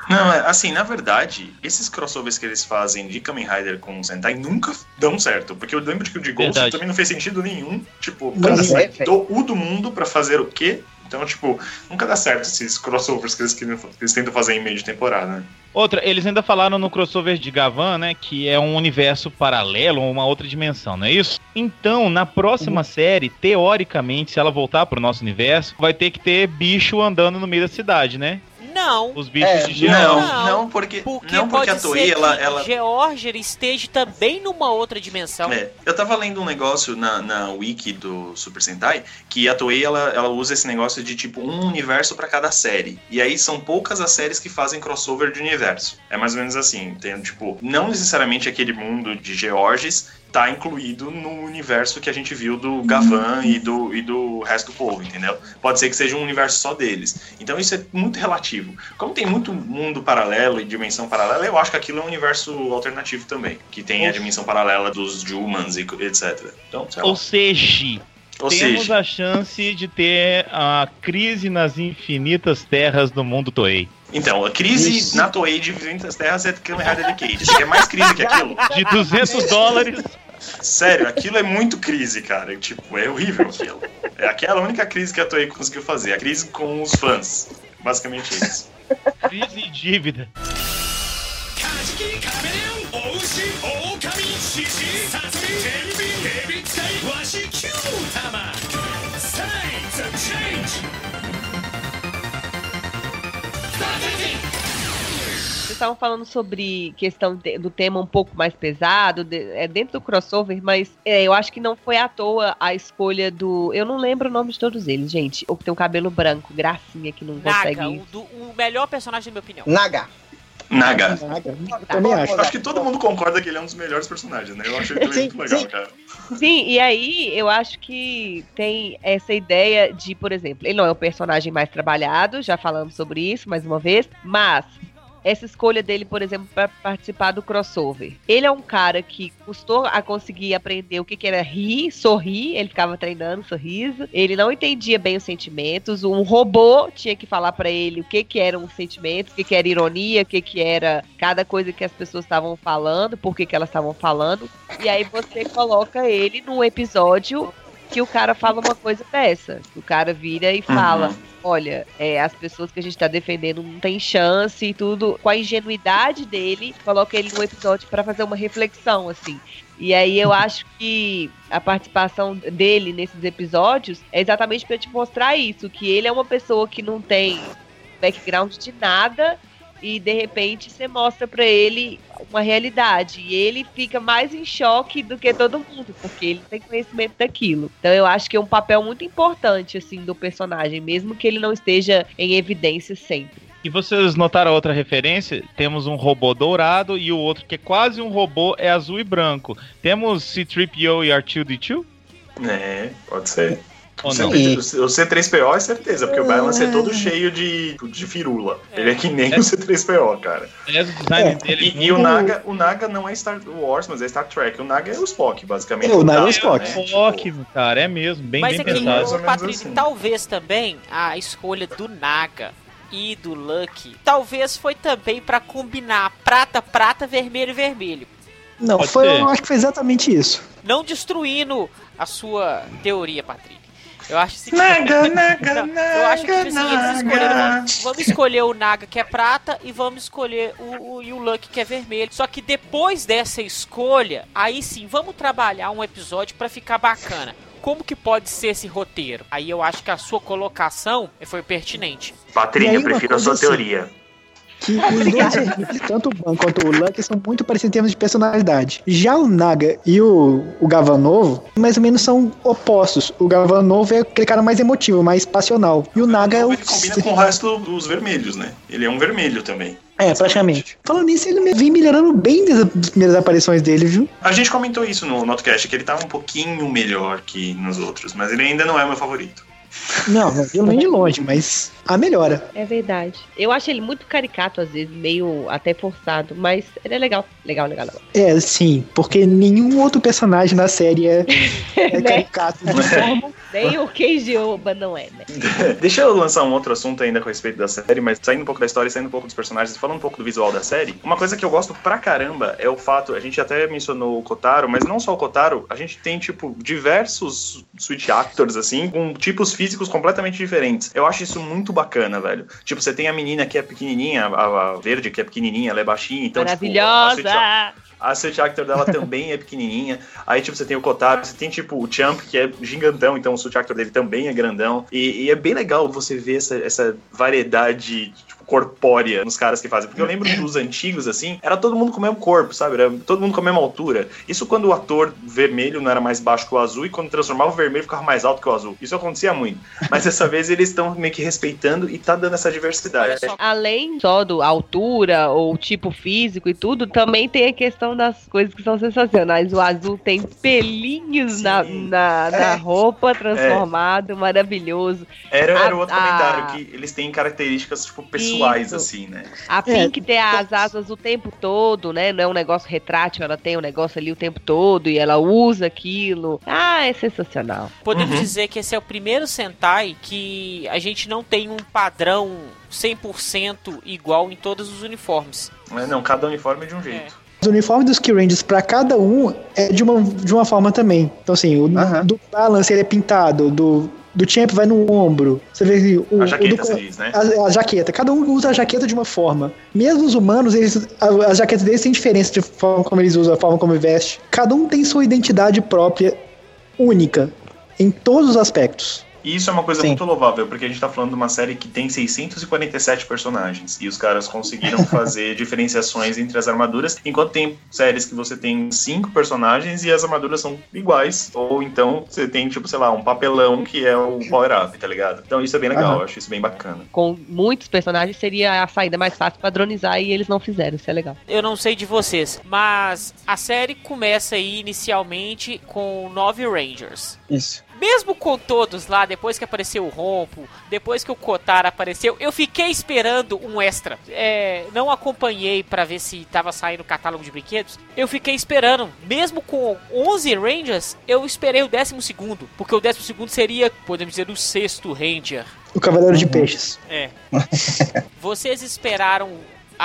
Speaker 4: Não, é, assim, na verdade, esses crossovers que eles fazem de Kamen Rider com o Sentai nunca dão certo. Porque eu lembro de que o de Ghost
Speaker 1: Verdade.
Speaker 4: também não fez sentido nenhum. Tipo, pra
Speaker 6: é,
Speaker 4: sair do U do mundo pra fazer o quê? Então, tipo, nunca dá certo esses crossovers que eles, que eles tentam fazer em meio de temporada, né?
Speaker 1: Outra, eles ainda falaram no crossover de Gavan, né? Que é um universo paralelo, uma outra dimensão, não é isso? Então, na próxima série, teoricamente, se ela voltar pro nosso universo, vai ter que ter bicho andando no meio da cidade, né?
Speaker 2: Não,
Speaker 1: Os bichos
Speaker 6: É,
Speaker 1: de Geão.
Speaker 2: Não,
Speaker 4: não, porque,
Speaker 2: porque
Speaker 4: não porque
Speaker 2: pode
Speaker 4: a Toei,
Speaker 2: ser
Speaker 4: ela, ela,
Speaker 2: Georgia esteja também numa outra dimensão.
Speaker 4: É, eu tava lendo um negócio na, na wiki do Super Sentai que a Toei ela, ela usa esse negócio de tipo um universo pra cada série. E aí são poucas as séries que fazem crossover de universo. É mais ou menos assim, tem tipo, não necessariamente aquele mundo de Georges tá incluído no universo que a gente viu do Gavan e do, e do resto do povo, entendeu? Pode ser que seja um universo só deles. Então isso é muito relativo. Como tem muito mundo paralelo e dimensão paralela, eu acho que aquilo é um universo alternativo também, que tem a dimensão paralela dos Humans e etc. Então.
Speaker 1: Ou seja,
Speaker 4: Ou
Speaker 1: temos
Speaker 4: seja,
Speaker 1: a chance de ter a crise nas infinitas terras do mundo Toei.
Speaker 4: Então, a crise
Speaker 5: Isso.
Speaker 4: na Toei de Infinitas Terras é Kamen Rider Decade. Você quer mais crise que aquilo?
Speaker 1: De 200 dólares.
Speaker 4: Sério, aquilo é muito crise, cara. Tipo, é horrível aquilo. É aquela única crise que a Toei conseguiu fazer. A crise com os fãs. Basicamente isso.
Speaker 1: Crise e dívida.
Speaker 3: Estavam falando sobre questão de- do tema um pouco mais pesado, de- é dentro do crossover, mas é, eu acho que não foi à toa a escolha do. Eu não lembro o nome de todos eles, gente. O que tem o cabelo branco, gracinha, que não
Speaker 2: Naga,
Speaker 3: consegue.
Speaker 2: o, do- o melhor personagem, na minha opinião.
Speaker 6: Naga.
Speaker 4: Naga.
Speaker 5: Naga, eu também acho.
Speaker 4: Acho que todo mundo concorda que ele é um dos melhores personagens, né? Eu acho ele
Speaker 6: Sim,
Speaker 4: muito legal,
Speaker 6: sim.
Speaker 4: cara.
Speaker 3: Sim, e aí eu acho que tem essa ideia de, por exemplo, ele não é o personagem mais trabalhado, já falamos sobre isso mais uma vez, mas essa escolha dele, por exemplo, para participar do crossover. Ele é um cara que custou a conseguir aprender o que, que era rir, sorrir, ele ficava treinando sorriso, ele não entendia bem os sentimentos, um robô tinha que falar para ele o que, que eram os sentimentos, o que, que era ironia, o que, que era cada coisa que as pessoas estavam falando, por que, que elas estavam falando. E aí você coloca ele num episódio que o cara fala uma coisa dessa. que O cara vira e fala:
Speaker 4: Uhum.
Speaker 3: Olha, é, as pessoas que a gente tá defendendo não tem chance e tudo. Com a ingenuidade dele, coloca ele num episódio pra fazer uma reflexão, assim. E aí eu acho que a participação dele nesses episódios é exatamente pra te mostrar isso, que ele é uma pessoa que não tem background de nada e de repente você mostra pra ele uma realidade e ele fica mais em choque do que todo mundo, porque ele tem conhecimento daquilo. Então eu acho que é um papel muito importante assim do personagem, mesmo que ele não esteja em evidência sempre.
Speaker 1: E vocês notaram outra referência? Temos um robô dourado e o outro que é quase um robô é azul e branco. Temos C-3PO e R2-D2?
Speaker 4: É, pode ser.
Speaker 1: Ou
Speaker 4: O
Speaker 1: não?
Speaker 4: C- O C3PO é certeza, porque o Balance é todo cheio de, de firula. Ele é que nem o C3PO, cara.
Speaker 1: Aliás, o design
Speaker 5: É.
Speaker 1: dele
Speaker 4: E, e o Naga, o Naga não é Star Wars, mas é Star Trek. O Naga é o Spock, basicamente.
Speaker 5: É, o Naga é o
Speaker 4: Né?
Speaker 5: Spock.
Speaker 4: Tipo,
Speaker 1: Spock, cara, é mesmo, bem,
Speaker 2: Mas
Speaker 1: bem pensado.
Speaker 4: menos
Speaker 2: Patrício,
Speaker 4: assim.
Speaker 2: talvez também a escolha do Naga e do Lucky, talvez foi também pra combinar prata, prata, vermelho, vermelho.
Speaker 5: Não,
Speaker 1: Pode
Speaker 5: foi,
Speaker 1: ser.
Speaker 5: eu acho que foi exatamente isso.
Speaker 2: Não destruindo a sua teoria, Patrícia. Eu acho assim,
Speaker 4: Naga, Naga,
Speaker 2: Não, eu acho que tipo assim, eles escolheram.
Speaker 4: Naga.
Speaker 2: Vamos, vamos escolher o Naga que é prata e vamos escolher o, o, e o Lucky que é vermelho. Só que depois dessa escolha, aí sim, vamos trabalhar um episódio pra ficar bacana. Como que pode ser esse roteiro? Aí eu acho que a sua colocação foi pertinente.
Speaker 4: Patrícia, eu prefiro a sua
Speaker 5: assim.
Speaker 4: teoria.
Speaker 5: Que os dois tanto o Ban quanto o Lucky, são muito parecidos em termos de personalidade. Já o Naga e o, o Gavanovo, mais ou menos são opostos. O Gavanovo é aquele cara mais emotivo, mais passional. E o Naga é o.
Speaker 4: Ele combina com o resto dos vermelhos, né? Ele é um vermelho também.
Speaker 5: É, praticamente. Falando nisso, ele vem melhorando bem das das primeiras aparições dele, viu?
Speaker 4: A gente comentou isso no Notcast, que ele tá um pouquinho melhor que nos outros, mas ele ainda não é o meu favorito.
Speaker 5: Não, não viu nem de longe, mas a melhora.
Speaker 3: É verdade. Eu acho ele muito caricato às vezes, meio até forçado, mas ele é legal. Legal, legal, legal.
Speaker 5: É, sim, porque nenhum outro personagem na série é, é
Speaker 3: Né?
Speaker 5: caricato de forma.
Speaker 3: Nem o Keiji Oba não é, né?
Speaker 4: Deixa eu lançar um outro assunto ainda com respeito da série, mas saindo um pouco da história, saindo um pouco dos personagens, falando um pouco do visual da série. Uma coisa que eu gosto pra caramba é o fato, a gente até mencionou o Kotaro, mas não só o Kotaro, a gente tem, tipo, diversos switch actors, assim, com tipos físicos completamente diferentes. Eu acho isso muito bacana, velho. Tipo, você tem a menina que é pequenininha, a, a verde que é pequenininha, ela é baixinha, então, tipo, a Switch Actor dela também é pequenininha. Aí, tipo, você tem o Kotaro, você tem, tipo, o Champ, que é gigantão, então o Switch Actor dele também é grandão. E, e é bem legal você ver essa, essa variedade, tipo, corpórea nos caras que fazem. Porque eu lembro dos antigos, assim, era todo mundo com o mesmo corpo, sabe? Era todo mundo com a mesma altura. Isso quando o ator vermelho não era mais baixo que o azul, e quando transformava o vermelho ficava mais alto que o azul. Isso acontecia muito. Mas dessa vez eles estão meio que respeitando e tá dando essa diversidade.
Speaker 3: Além só do altura ou tipo físico e tudo, também tem a questão das coisas que são sensacionais. O azul tem pelinhos na,
Speaker 4: Sim.
Speaker 3: na, na
Speaker 4: É.
Speaker 3: roupa transformado, maravilhoso.
Speaker 4: Era, era o
Speaker 3: A-
Speaker 4: outro
Speaker 3: a-
Speaker 4: comentário, que eles têm características, tipo, pessoais
Speaker 3: Isso.
Speaker 4: assim, né?
Speaker 3: A
Speaker 5: É,
Speaker 3: Pink tem as asas o tempo todo, né? Não é um negócio retrátil, ela tem um negócio ali o tempo todo e ela usa aquilo. Ah, é sensacional.
Speaker 2: Podemos
Speaker 4: Uhum.
Speaker 2: dizer que esse é o primeiro Sentai que a gente não tem um padrão 100% igual em todos os uniformes.
Speaker 4: Mas não, cada uniforme é de um jeito.
Speaker 5: Os uniformes dos Kill Rangers pra cada um é de uma, de uma forma também. Então, assim, o
Speaker 6: Aham.
Speaker 5: do Balance ele é pintado, do, do Champ vai no ombro. Você vê o,
Speaker 4: A
Speaker 5: o
Speaker 4: jaqueta
Speaker 5: do,
Speaker 4: se diz, né?
Speaker 5: a, a jaqueta. Cada um usa a jaqueta de uma forma. Mesmo os humanos, eles, a- as jaquetas deles têm diferença de forma como eles usam, a forma como veste. Cada um tem sua identidade própria, única, em todos os aspectos.
Speaker 4: E isso é uma coisa
Speaker 6: Sim.
Speaker 4: muito louvável, porque a gente tá falando de uma série que tem 647 personagens. E os caras conseguiram fazer diferenciações entre as armaduras, enquanto tem séries que você tem cinco personagens e as armaduras são iguais. Ou então você tem, tipo, sei lá, um papelão que é o power-up, tá ligado? Então isso é bem legal, eu acho isso bem bacana.
Speaker 3: Com muitos personagens seria a saída mais fácil padronizar e eles não fizeram, isso é legal.
Speaker 2: Eu não sei de vocês, mas a série começa aí inicialmente com nove Rangers.
Speaker 6: Isso.
Speaker 2: Mesmo com todos lá, depois que apareceu o Rompo, depois que o Kotara apareceu, eu fiquei esperando um extra. É, não acompanhei pra ver se tava saindo o catálogo de brinquedos. Eu fiquei esperando, mesmo com 11 Rangers, eu esperei o décimo segundo, porque o décimo segundo seria, podemos dizer, o sexto Ranger.
Speaker 5: O Cavaleiro de Peixes.
Speaker 2: É. Vocês esperaram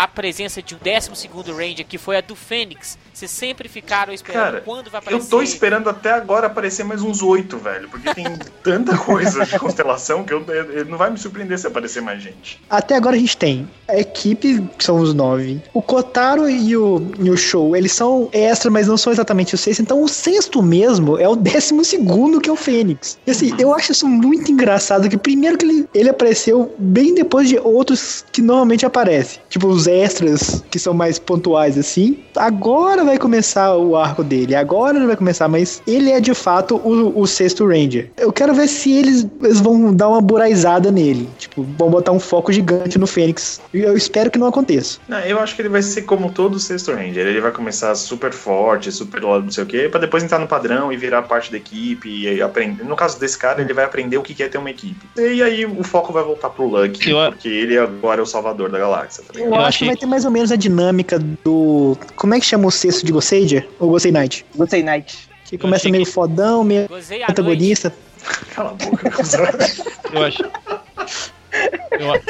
Speaker 2: a presença de um décimo segundo Ranger, que foi a do Fênix. Vocês sempre ficaram esperando
Speaker 4: Cara,
Speaker 2: quando vai aparecer.
Speaker 4: Eu tô esperando até agora aparecer mais uns oito, velho, porque tem tanta coisa de constelação que eu, eu- não vai me surpreender se aparecer mais gente.
Speaker 5: Até agora a gente tem a equipe, que são os nove. O Kotaro e o, e o Show, eles são extra, mas não são exatamente o sexto. Então o sexto mesmo é o décimo segundo, que é o Fênix. E assim, eu acho isso muito engraçado, que primeiro que ele, ele apareceu bem depois de outros que normalmente aparecem. Tipo os extras, que são mais pontuais, assim. Agora vai começar o arco dele, agora ele vai começar, mas ele é de fato o, o sexto Ranger. Eu quero ver se eles, eles vão dar uma buraizada nele. Tipo, vão botar um foco gigante no Fênix. E Eu espero que não aconteça.
Speaker 4: Não, eu acho que ele vai ser como todo o sexto Ranger. Ele vai começar super forte, super lá não sei o quê, pra depois entrar no padrão e virar parte da equipe e aprender. No caso desse cara, ele vai aprender o que é ter uma equipe. E aí o foco vai voltar pro Lucky,
Speaker 1: Eu-
Speaker 4: porque ele agora é o salvador da galáxia, tá ligado?
Speaker 5: Eu,
Speaker 1: Eu
Speaker 5: acho
Speaker 1: achei
Speaker 5: que vai ter mais ou menos a dinâmica do. Como é que chama o sexto de Gossager? Ou Gossei Knight?
Speaker 6: Gostei, Night.
Speaker 5: Que começa meio
Speaker 1: que-
Speaker 5: fodão, meio antagonista.
Speaker 4: Cala a boca.
Speaker 1: Eu achei. Eu,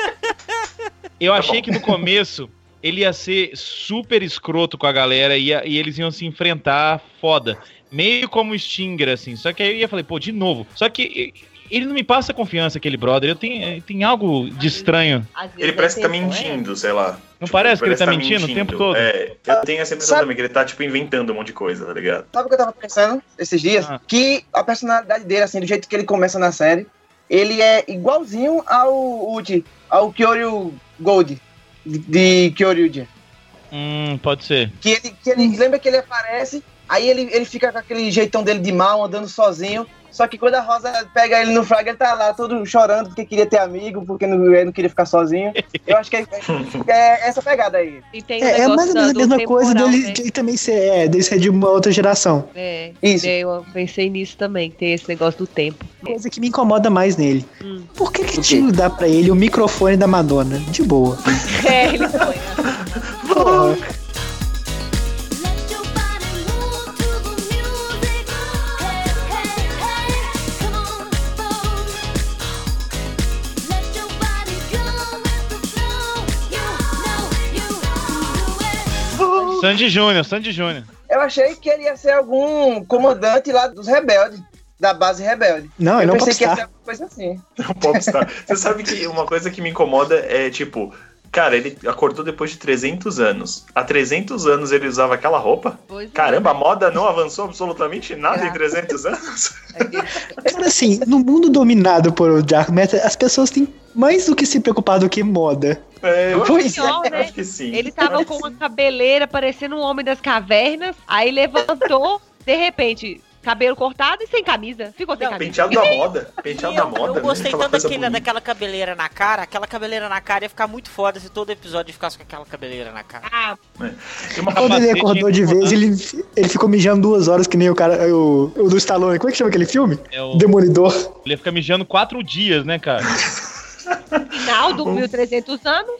Speaker 1: eu achei que no começo ele ia ser super escroto com a galera e, ia- e eles iam se enfrentar foda. Meio como o Stinger, assim. Só que aí eu ia falei, pô, de novo. Só que ele não me passa confiança, aquele brother. Eu tenho, tem algo de estranho.
Speaker 4: Ele parece que tá
Speaker 3: é
Speaker 4: mentindo, sei lá.
Speaker 1: Não parece que ele tá
Speaker 4: parece
Speaker 1: mentindo o tempo todo?
Speaker 4: É, eu tenho essa impressão
Speaker 6: Sabe-
Speaker 4: também, que ele tá, tipo, inventando um monte de coisa, tá ligado?
Speaker 6: Sabe o que eu tava pensando esses dias?
Speaker 1: Ah.
Speaker 6: Que a personalidade dele, assim, do jeito que ele começa na série, ele é igualzinho ao Uchi, ao Kyoryu Gold, de, de Kyoryuja.
Speaker 1: Hum, pode ser.
Speaker 6: Que ele, que ele lembra que ele aparece, aí ele, ele fica com aquele jeitão dele de mal, andando sozinho. Só que quando a Rosa pega ele no frag, ele tá lá todo chorando porque queria ter amigo, porque não, ele não queria ficar sozinho. Eu acho que é, é essa pegada aí.
Speaker 3: E
Speaker 5: É, é
Speaker 3: negócio
Speaker 5: mais ou menos a mesma coisa dele,
Speaker 3: né?
Speaker 5: de também ser, é, dele ser de uma outra geração.
Speaker 3: É,
Speaker 6: Isso.
Speaker 3: eu pensei nisso também, tem esse negócio do tempo.
Speaker 5: Coisa que me incomoda mais nele.
Speaker 3: Hum.
Speaker 5: Por que que tio dá pra ele o microfone da Madonna? De boa.
Speaker 3: É, ele foi. né?
Speaker 5: Porra.
Speaker 1: Sandy Júnior, Sandy Júnior.
Speaker 6: Eu achei que ele ia ser algum comandante lá dos rebeldes, da base rebelde.
Speaker 5: Não, ele
Speaker 6: eu
Speaker 5: é um
Speaker 6: pensei que ia ser alguma coisa assim.
Speaker 4: Um popstar. Você sabe que uma coisa que me incomoda é, tipo... Cara, ele acordou depois de 300 anos. Há 300 anos ele usava aquela roupa?
Speaker 3: Pois é.
Speaker 4: Caramba, a moda não avançou absolutamente nada em
Speaker 3: É.
Speaker 4: 300 anos?
Speaker 5: Cara, assim, no mundo dominado por Dark Matter, as pessoas têm mais do que se preocupar do que moda.
Speaker 4: É, eu
Speaker 6: Pois
Speaker 4: acho,
Speaker 3: Pior,
Speaker 4: eu
Speaker 3: né?
Speaker 4: acho que sim.
Speaker 3: Ele tava com uma cabeleira parecendo um homem das cavernas, aí levantou, de repente, cabelo cortado e sem camisa. Ficou sem
Speaker 2: Não,
Speaker 3: camisa.
Speaker 4: Penteado da moda. Penteado da moda.
Speaker 2: eu
Speaker 4: né?
Speaker 2: gostei tanto daquele, daquela cabeleira na cara. Aquela cabeleira na cara ia ficar muito foda se todo episódio ficasse com aquela cabeleira na cara.
Speaker 3: Ah,
Speaker 4: uma
Speaker 5: Quando ele acordou de vez, ele, ele ficou mijando duas horas que nem o cara, o, o do Stallone. Como é que chama aquele filme?
Speaker 1: É o...
Speaker 5: Demolidor.
Speaker 1: Ele ia ficar mijando quatro dias, né, cara?
Speaker 3: Afinal, do 1300 anos,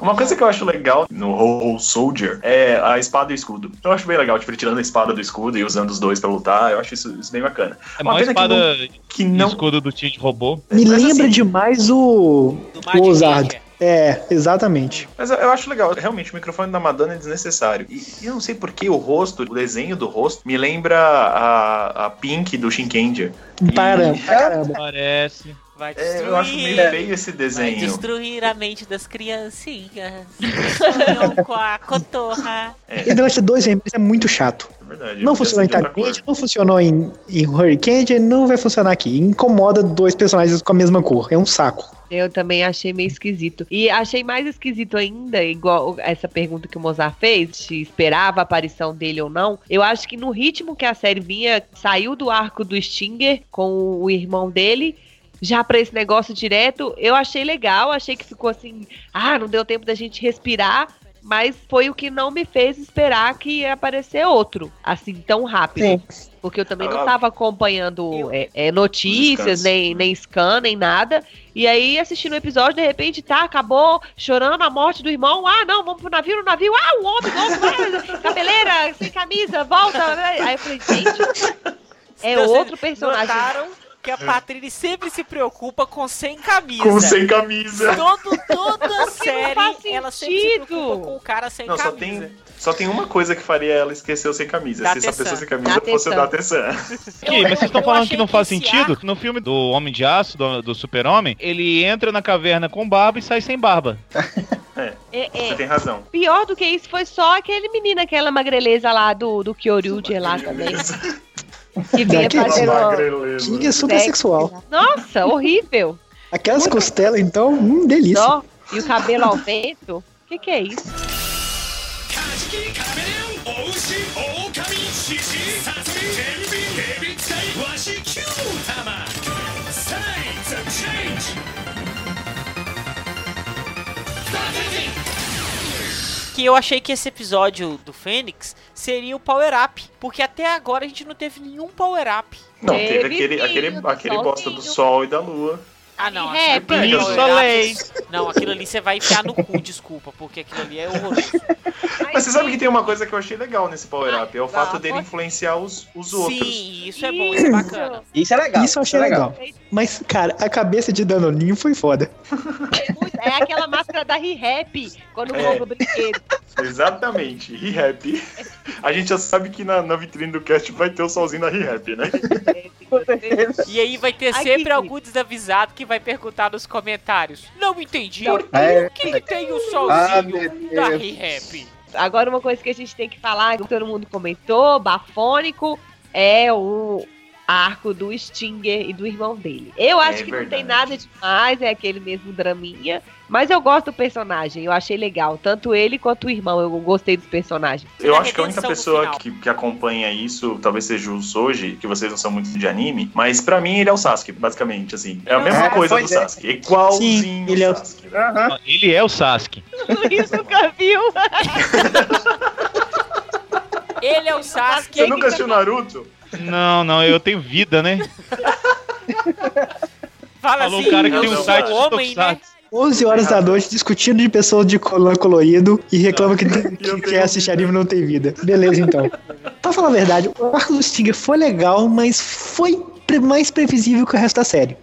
Speaker 4: Uma coisa que eu acho legal no Ho Ho Soldier é a espada e o escudo. Eu acho bem legal, tipo, ele tirando a espada do escudo e usando os dois pra lutar. Eu acho isso, isso bem bacana.
Speaker 1: É
Speaker 4: Uma
Speaker 1: uma
Speaker 4: pena que
Speaker 1: espada
Speaker 4: não- Que não.
Speaker 1: escudo do time de robô.
Speaker 5: Me
Speaker 4: Mas,
Speaker 5: lembra
Speaker 4: assim,
Speaker 5: demais o, o.
Speaker 2: Ranger.
Speaker 5: É, exatamente.
Speaker 4: Mas eu- acho legal, realmente, o microfone da Madonna é desnecessário. E, e eu não sei porque o rosto, o desenho do rosto, me lembra a, a Pink do Shinkenger. E-
Speaker 5: Caramba, caramba.
Speaker 1: Parece.
Speaker 2: Vai
Speaker 4: É,
Speaker 2: destruir.
Speaker 4: eu acho meio feio esse
Speaker 2: Vai
Speaker 4: desenho.
Speaker 2: destruir a mente das criancinhas. Sonham com a cotorra.
Speaker 5: Esse negócio de dois membros é muito chato.
Speaker 4: É verdade.
Speaker 5: Não funcionou em
Speaker 4: cor.
Speaker 5: não funcionou em, em Hurricane, não vai funcionar aqui. Incomoda dois personagens com a mesma cor. É um saco.
Speaker 3: eu também achei meio esquisito. E achei mais esquisito ainda, igual essa pergunta que o Mozart fez, se esperava a aparição dele ou não. Eu acho que no ritmo que a série vinha, saiu do arco do Stinger com o irmão dele. Já pra esse negócio direto, eu achei legal, achei que ficou assim, ah, não deu tempo da gente respirar, mas foi o que não me fez esperar que ia aparecer outro, assim, tão rápido.
Speaker 6: Sim.
Speaker 3: Porque eu também não
Speaker 4: Ah,
Speaker 3: tava acompanhando é, é, notícias, nem, nem scan, nem nada. E aí, assistindo o episódio, de repente, tá, acabou chorando a morte do irmão. Ah, não, vamos pro navio, no navio. Ah, o homem, o homem, ah, cabeleira, sem camisa, volta. Aí eu falei, gente, é outro personagem.
Speaker 2: Notaram que a Patrícia sempre se preocupa com sem camisa.
Speaker 4: Com sem camisa.
Speaker 2: Todo, toda série, ela sempre se
Speaker 3: sentido.
Speaker 2: preocupa com o cara sem
Speaker 4: Não, só
Speaker 2: camisa.
Speaker 4: tem, só tem uma coisa que faria ela esquecer o sem camisa.
Speaker 2: Dá
Speaker 4: se essa pessoa sem camisa
Speaker 3: Dá
Speaker 4: fosse o da
Speaker 3: atenção.
Speaker 4: atenção.
Speaker 1: Que, mas vocês estão falando que não faz sentido? No filme do Homem de Aço, do, do Super-Homem, ele entra na caverna com barba e sai sem barba.
Speaker 3: É, é,
Speaker 4: Você tem razão.
Speaker 3: pior do que isso foi só aquele menino, aquela magreleza lá do, do Kyoryuji lá também. Que vinha fazendo...
Speaker 4: Magreleza.
Speaker 5: King é super
Speaker 3: sexo.
Speaker 5: sexual.
Speaker 3: Nossa, horrível.
Speaker 5: Aquelas costelas, então, hum, delícia.
Speaker 3: Só. E o cabelo ao vento? O que, que é isso?
Speaker 2: Que eu achei que esse episódio do Fênix seria o Power Up. Porque até agora a gente não teve nenhum Power Up.
Speaker 4: Não,
Speaker 3: Teve
Speaker 4: teve aquele, aquele, aquele bosta do sol e da lua.
Speaker 2: Ah, não.
Speaker 3: Rap.
Speaker 2: é
Speaker 1: Soleil.
Speaker 2: Não, aquilo ali você vai enfiar no cu, desculpa. Porque aquilo ali é horroroso.
Speaker 4: Mas você sabe que tem uma coisa que eu achei legal nesse Power Up, é o fato
Speaker 3: Ah,
Speaker 4: dele
Speaker 3: pode-
Speaker 4: influenciar os, os outros.
Speaker 2: Sim, isso é bom, isso é bacana.
Speaker 6: Isso é legal.
Speaker 5: Isso eu achei legal. Mas, cara, a cabeça de Danoninho foi foda.
Speaker 3: É aquela máscara da Re-Rap, quando
Speaker 4: É.
Speaker 3: rouba o brinquedo.
Speaker 4: Exatamente, Re-Rap. A gente já sabe que na, na vitrine do cast vai ter o solzinho da Re-Rap, né?
Speaker 2: E aí vai ter
Speaker 3: Ai,
Speaker 2: sempre
Speaker 3: que-
Speaker 2: algum desavisado que vai perguntar nos comentários. Não entendi.
Speaker 3: Não,
Speaker 6: é.
Speaker 2: O que, que tem o
Speaker 6: Ah,
Speaker 2: solzinho
Speaker 6: meu
Speaker 2: da. Re-Rap?
Speaker 3: Agora, uma coisa que a gente tem que falar, que todo mundo comentou, bafônico, é o arco do Stinger e do irmão dele. Eu acho
Speaker 4: É
Speaker 3: que não
Speaker 4: verdade.
Speaker 3: tem nada demais, é aquele mesmo draminha. Mas eu gosto do personagem, eu achei legal. Tanto ele quanto o irmão, eu gostei dos personagens.
Speaker 4: Eu acho que a única pessoa que, que acompanha isso talvez seja o Soji, que vocês não são muito de anime, mas pra mim ele é o Sasuke, basicamente, assim. É a mesma
Speaker 6: É,
Speaker 4: coisa do
Speaker 6: é.
Speaker 4: Sasuke, igualzinho
Speaker 5: Sim, ele é o-
Speaker 4: Sasuke.
Speaker 6: Aham.
Speaker 1: Ele é o Sasuke.
Speaker 3: O Luiz nunca viu.
Speaker 2: Ele é o Sasuke.
Speaker 4: Você nunca assistiu Naruto?
Speaker 1: Não, não, eu tenho vida, né?
Speaker 2: Fala
Speaker 1: Falou
Speaker 2: assim,
Speaker 1: o cara que tem um site de
Speaker 2: homem, né?
Speaker 1: Tokusatsu.
Speaker 5: 11 horas da noite discutindo de pessoas de colã colorido e reclama que, que quer
Speaker 4: tenho
Speaker 5: assistir anime e não tem vida. Beleza, então. pra falar a verdade, o arco do Stinger foi legal, mas foi mais previsível que o resto da série.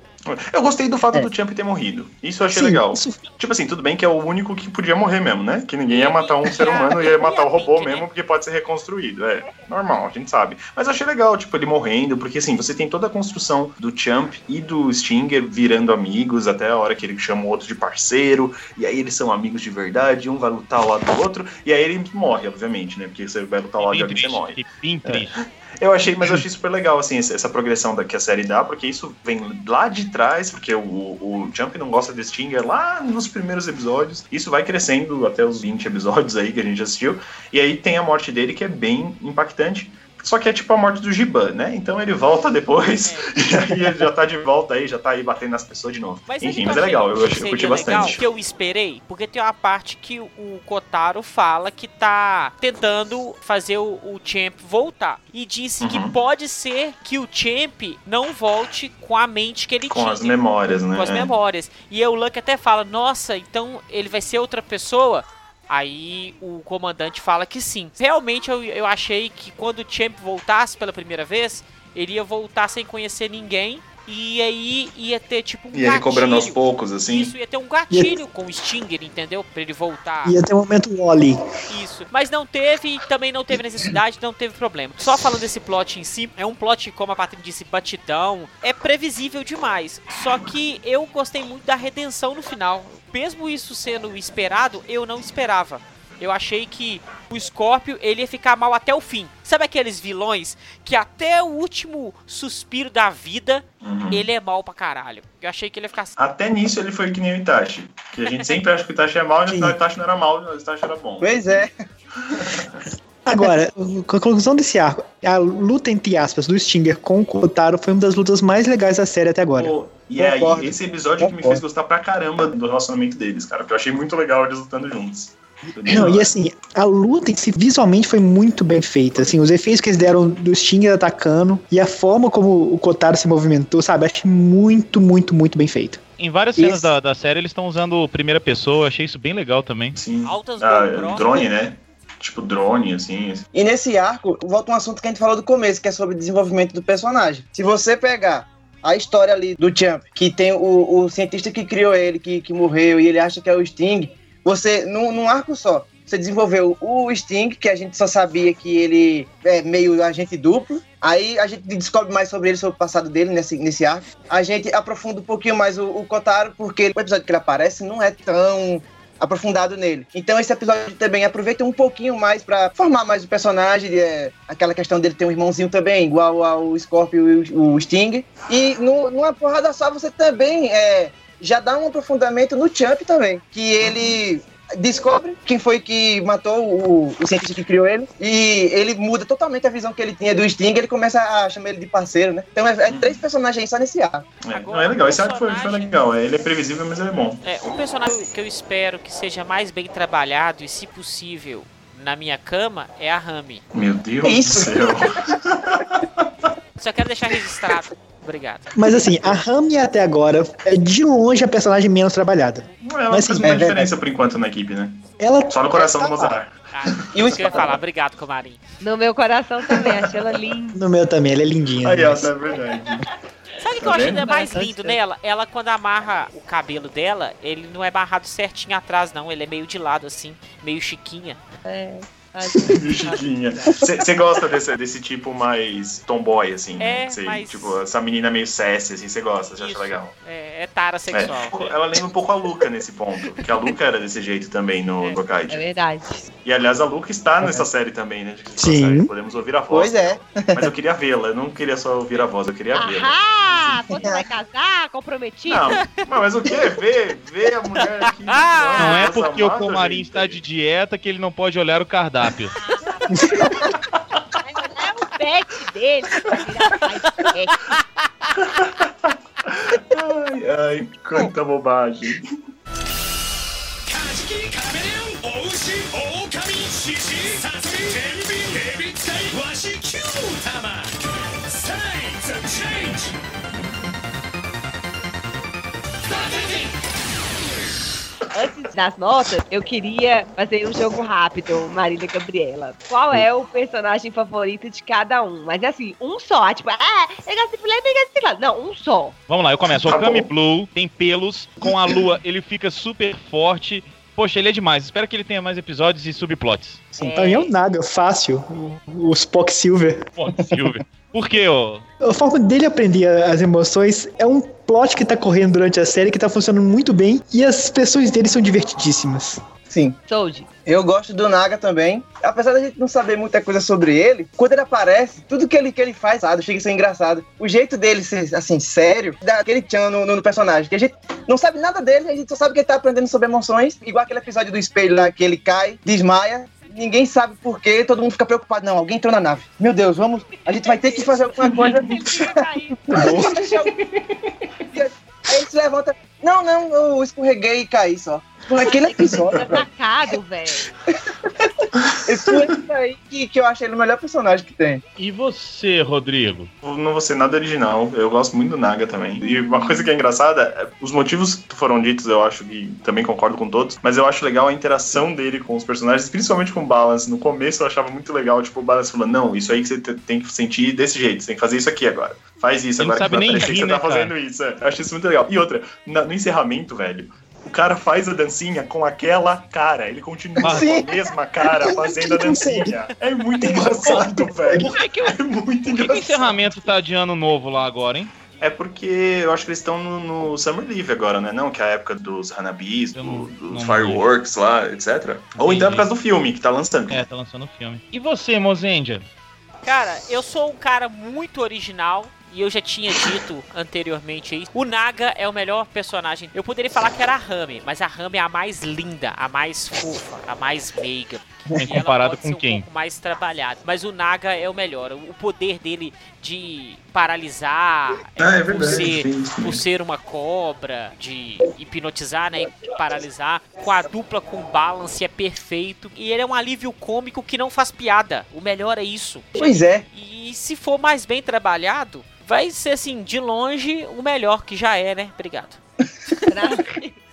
Speaker 4: Eu gostei do fato
Speaker 5: É.
Speaker 4: do Champ ter morrido. Isso eu achei
Speaker 5: Sim,
Speaker 4: legal.
Speaker 5: isso-
Speaker 4: Tipo assim, tudo bem que é o único que podia morrer mesmo, né? Que ninguém ia matar um ser humano, ia matar o robô mesmo, porque pode ser reconstruído. É normal, a gente sabe. Mas eu achei legal, tipo, ele morrendo, porque assim, você tem toda a construção do Champ e do Stinger virando amigos até a hora que ele chama o outro de parceiro, e aí eles são amigos de verdade, um vai lutar ao lado do outro, e aí ele morre, obviamente, né? Porque você vai lutar ao lado de alguém, você morre.
Speaker 1: fiquei bem triste.
Speaker 4: Eu achei, mas eu achei super legal, assim, essa progressão que a série dá, porque isso vem lá de trás, porque o, o Jump não gosta de Stinger lá nos primeiros episódios. Isso vai crescendo até os 20 episódios aí que a gente assistiu. E aí tem a morte dele que é bem impactante. Só que é tipo a morte do Giban, né? Então ele volta depois e aí ele já tá de volta aí, já tá aí batendo nas pessoas de novo.
Speaker 2: Mas
Speaker 4: Enfim, mas
Speaker 2: que
Speaker 4: é legal, eu,
Speaker 2: achei que
Speaker 4: eu curti
Speaker 2: seria legal,
Speaker 4: bastante.
Speaker 2: que eu esperei, porque tem uma parte que o- Kotaro fala que tá tentando fazer o, o Champ voltar. E disse que
Speaker 4: Uhum.
Speaker 2: pode ser que o Champ não volte com a mente que ele
Speaker 4: Com
Speaker 2: tinha.
Speaker 4: as memórias, né?
Speaker 2: com as
Speaker 4: É.
Speaker 2: memórias. E aí o Luck até fala, nossa, então ele vai ser outra pessoa? Aí o comandante fala que sim. Realmente eu, eu achei que quando o Champ voltasse pela primeira vez, ele ia voltar sem conhecer ninguém. E aí ia ter tipo um
Speaker 4: E ele cobrando aos
Speaker 2: gatilho.
Speaker 4: poucos, assim.
Speaker 2: Isso, ia ter um gatilho com o Stinger, entendeu? Pra ele voltar.
Speaker 5: Ia ter um momento Wally.
Speaker 2: Isso. Mas não teve, também não teve necessidade, não teve problema. Só falando desse plot em si, é um plot, como a Patrícia disse, batidão. É previsível demais. Só que eu gostei muito da redenção no final. Mesmo isso sendo esperado, eu não esperava. Eu achei que o Scorpio ele ia ficar mal até o fim. Sabe aqueles vilões que até o último suspiro da vida
Speaker 4: Uhum.
Speaker 2: ele é mal pra caralho. Eu achei que ele ia ficar
Speaker 4: Até nisso ele foi que nem o Itachi. Que a gente sempre acha que o Itachi é mal, e no
Speaker 5: Sim.
Speaker 4: final o Itachi não era mal, o Itachi era bom.
Speaker 6: Pois é.
Speaker 5: Agora, com a conclusão desse arco, a luta entre aspas do Stinger com o Kotaro foi uma das lutas mais legais da série até agora.
Speaker 4: Pô, e é aí,
Speaker 6: Concordo.
Speaker 4: esse episódio que me
Speaker 6: Concordo.
Speaker 4: fez gostar pra caramba do relacionamento deles, cara. Porque eu achei muito legal eles lutando juntos. Bem
Speaker 5: Não, e assim, a luta em si visualmente foi muito bem feita. Assim, os efeitos que eles deram do Stinger atacando e a forma como o Kotaro se movimentou, sabe? Achei muito, muito, muito bem feito.
Speaker 1: Em várias cenas
Speaker 6: Isso.
Speaker 1: da, da série eles estão usando primeira pessoa, achei isso bem legal também.
Speaker 4: Sim.
Speaker 2: altas
Speaker 4: Ah, drone, né? Tipo drone, assim.
Speaker 6: E nesse arco, volta um assunto que a gente falou do começo, que é sobre o desenvolvimento do personagem. Se você pegar a história ali do Champ, que tem o, o cientista que criou ele, que, que morreu, e ele acha que é o Sting, você, num, num arco só, você desenvolveu o Sting, que a gente só sabia que ele é meio agente duplo. Aí a gente descobre mais sobre ele, sobre o passado dele nesse, nesse arco. A gente aprofunda um pouquinho mais o, o Kotaro, porque o episódio que ele aparece não é tão aprofundado nele. Então esse episódio também aproveita um pouquinho mais pra formar mais o personagem, é, aquela questão dele ter um irmãozinho também, igual ao Scorpio e o, o Sting. E no- numa porrada só você também é, já dá um aprofundamento no Champ também, que ele descobre quem foi que matou o, o cientista que criou ele e ele muda totalmente a visão que ele tinha do Sting, ele começa a chamar ele de parceiro, né? Então é, é três personagens só nesse arco.
Speaker 4: É,
Speaker 2: Agora,
Speaker 4: não, é legal. Esse arco foi, foi legal. Ele é previsível, mas ele é bom.
Speaker 2: É, um personagem que eu espero que seja mais bem trabalhado e, se possível, na minha cama é a Rami.
Speaker 4: Meu Deus
Speaker 6: Isso.
Speaker 4: do céu.
Speaker 2: Só quero deixar registrado. Obrigado.
Speaker 5: Mas assim, a Rami até agora é de longe a personagem menos trabalhada.
Speaker 4: Ela
Speaker 5: Mas
Speaker 4: faz
Speaker 5: sim,
Speaker 4: uma
Speaker 6: é verdade.
Speaker 4: diferença por enquanto na equipe, né?
Speaker 5: Ela
Speaker 4: Só no coração
Speaker 5: tá
Speaker 4: do Mozart.
Speaker 2: Ah,
Speaker 6: E o
Speaker 2: que eu ia falar. Obrigado, Comarim.
Speaker 3: No meu coração também, achei ela linda.
Speaker 5: No meu também, ela é lindinha.
Speaker 4: Aí, ó,
Speaker 5: mas-
Speaker 4: tá verdade.
Speaker 2: Sabe o que
Speaker 4: Tá
Speaker 2: eu acho ainda mais
Speaker 5: Tá
Speaker 2: lindo nela? Ela, quando amarra o cabelo dela, ele não é amarrado certinho atrás, não. Ele é meio de lado, assim, meio chiquinha.
Speaker 3: É.
Speaker 4: Chiquinha. Você gosta desse, desse tipo mais tomboy, assim? né?
Speaker 2: É,
Speaker 4: Cê,
Speaker 2: mas-
Speaker 4: Tipo, essa menina meio sassy, assim, você gosta, você acha legal.
Speaker 2: É, é tara sexual.
Speaker 4: É, ela lembra um pouco a Luca nesse ponto. Que a Luca era desse jeito também no
Speaker 2: É.
Speaker 4: Gokaido.
Speaker 3: É verdade.
Speaker 4: E aliás, a Luca está nessa série também, né? de-
Speaker 5: Sim.
Speaker 4: série. Podemos ouvir a voz.
Speaker 6: Pois é.
Speaker 4: Mas eu queria vê-la, eu não queria só ouvir a voz, eu queria vê-la.
Speaker 3: Ahá! Você vai casar? Comprometido?
Speaker 4: Não, mas o que? Ver, ver a mulher aqui.
Speaker 2: Ah,
Speaker 1: Não é porque o Comarim está de dieta que ele não pode olhar o cardápio
Speaker 3: cardápio. É o pet dele.
Speaker 4: Ai, ai, quanta bobagem.
Speaker 7: Kajiki, Kameleon, Oushi, Oukami, Shishi,
Speaker 3: Antes das notas, eu queria fazer um jogo rápido, Marília e Gabriela. Qual é o personagem favorito de cada um? Mas assim, um só. Tipo, ah, eu gosto de fulano, eu gosto de ciclano. Não, um só.
Speaker 1: Vamos lá, eu começo. O
Speaker 4: Tá
Speaker 1: Kami
Speaker 4: bom.
Speaker 1: Blue tem pelos, com a lua ele fica super forte. Poxa, ele é demais. Espero que ele tenha mais episódios e subplots.
Speaker 5: Sim, pra mim é o Naga, fácil. O, o Spock Silver.
Speaker 1: Pô, Silvio. Por quê, ô?
Speaker 5: A forma dele aprender as emoções é um plot que tá correndo durante a série que tá funcionando muito bem e as pessoas dele são divertidíssimas.
Speaker 6: Sim.
Speaker 3: Sold.
Speaker 6: Eu gosto do Naga também. Apesar da gente não saber muita coisa sobre ele, quando ele aparece, tudo que ele, que ele faz, sabe, chega a ser engraçado. O jeito dele ser, assim, sério, dá aquele tchan no, no, no personagem. Que a gente não sabe nada dele, a gente só sabe que ele tá aprendendo sobre emoções. Igual aquele episódio do espelho lá, que ele cai, desmaia, ninguém sabe por quê, todo mundo fica preocupado. Não, alguém entrou na nave. Meu Deus, vamos. A gente vai ter que fazer alguma coisa. Aí se levanta. Não, não, eu escorreguei e caí só. Por aquele episódio.
Speaker 3: Atacado, velho.
Speaker 6: Esse foi isso aí que, que eu achei ele o melhor personagem que tem.
Speaker 1: E você, Rodrigo?
Speaker 4: Eu Não vou ser nada original, eu gosto muito do Naga também. E uma coisa que é engraçada, é, os motivos que foram ditos eu acho que também concordo com todos, mas eu acho legal a interação dele com os personagens, principalmente com o Balance. No começo eu achava muito legal, tipo, o Balance falando, não, isso aí que você te- tem que sentir desse jeito, você tem que fazer isso aqui agora. Faz isso
Speaker 1: Ele não
Speaker 4: agora
Speaker 1: sabe
Speaker 4: que vai
Speaker 1: nem rir,
Speaker 4: você tá
Speaker 1: né, cara?
Speaker 4: fazendo isso. É, eu acho isso muito legal. E outra, no encerramento, velho, o cara faz a dancinha com aquela cara. Ele continua com
Speaker 6: Sim.
Speaker 4: a mesma cara fazendo a dancinha. É muito engraçado, velho.
Speaker 1: Por que, que, o-
Speaker 4: É muito
Speaker 1: por que que o encerramento tá de ano novo lá agora, hein?
Speaker 4: É porque eu acho que eles estão no, no Summer Leave agora, né? Não, que é a época dos Hanabis,
Speaker 1: Eu
Speaker 4: do-
Speaker 1: não-
Speaker 4: dos
Speaker 1: não
Speaker 4: fireworks lá, etc. Ou então é por causa do filme que tá lançando.
Speaker 1: É, tá lançando o filme. E você, Mozendia?
Speaker 2: Cara, eu sou um cara muito original. E eu já tinha dito anteriormente isso. O Naga é o melhor personagem. Eu poderia falar que era a Rami, mas a Rami é a mais linda, a mais fofa, a mais meiga.
Speaker 1: Bem
Speaker 2: E ela
Speaker 1: comparado
Speaker 2: pode
Speaker 1: com
Speaker 2: ser um
Speaker 1: quem?
Speaker 2: pouco mais trabalhado. Mas o Naga é o melhor. O poder dele de paralisar,
Speaker 4: Ah, é
Speaker 2: por,
Speaker 4: verdade.
Speaker 2: ser, por ser uma cobra, de hipnotizar, né? E paralisar. Com a dupla com balance é perfeito. E ele é um alívio cômico que não faz piada. O melhor é isso.
Speaker 6: Pois é.
Speaker 2: E se for mais bem trabalhado, vai ser assim, de longe, o melhor que já é, né? Obrigado.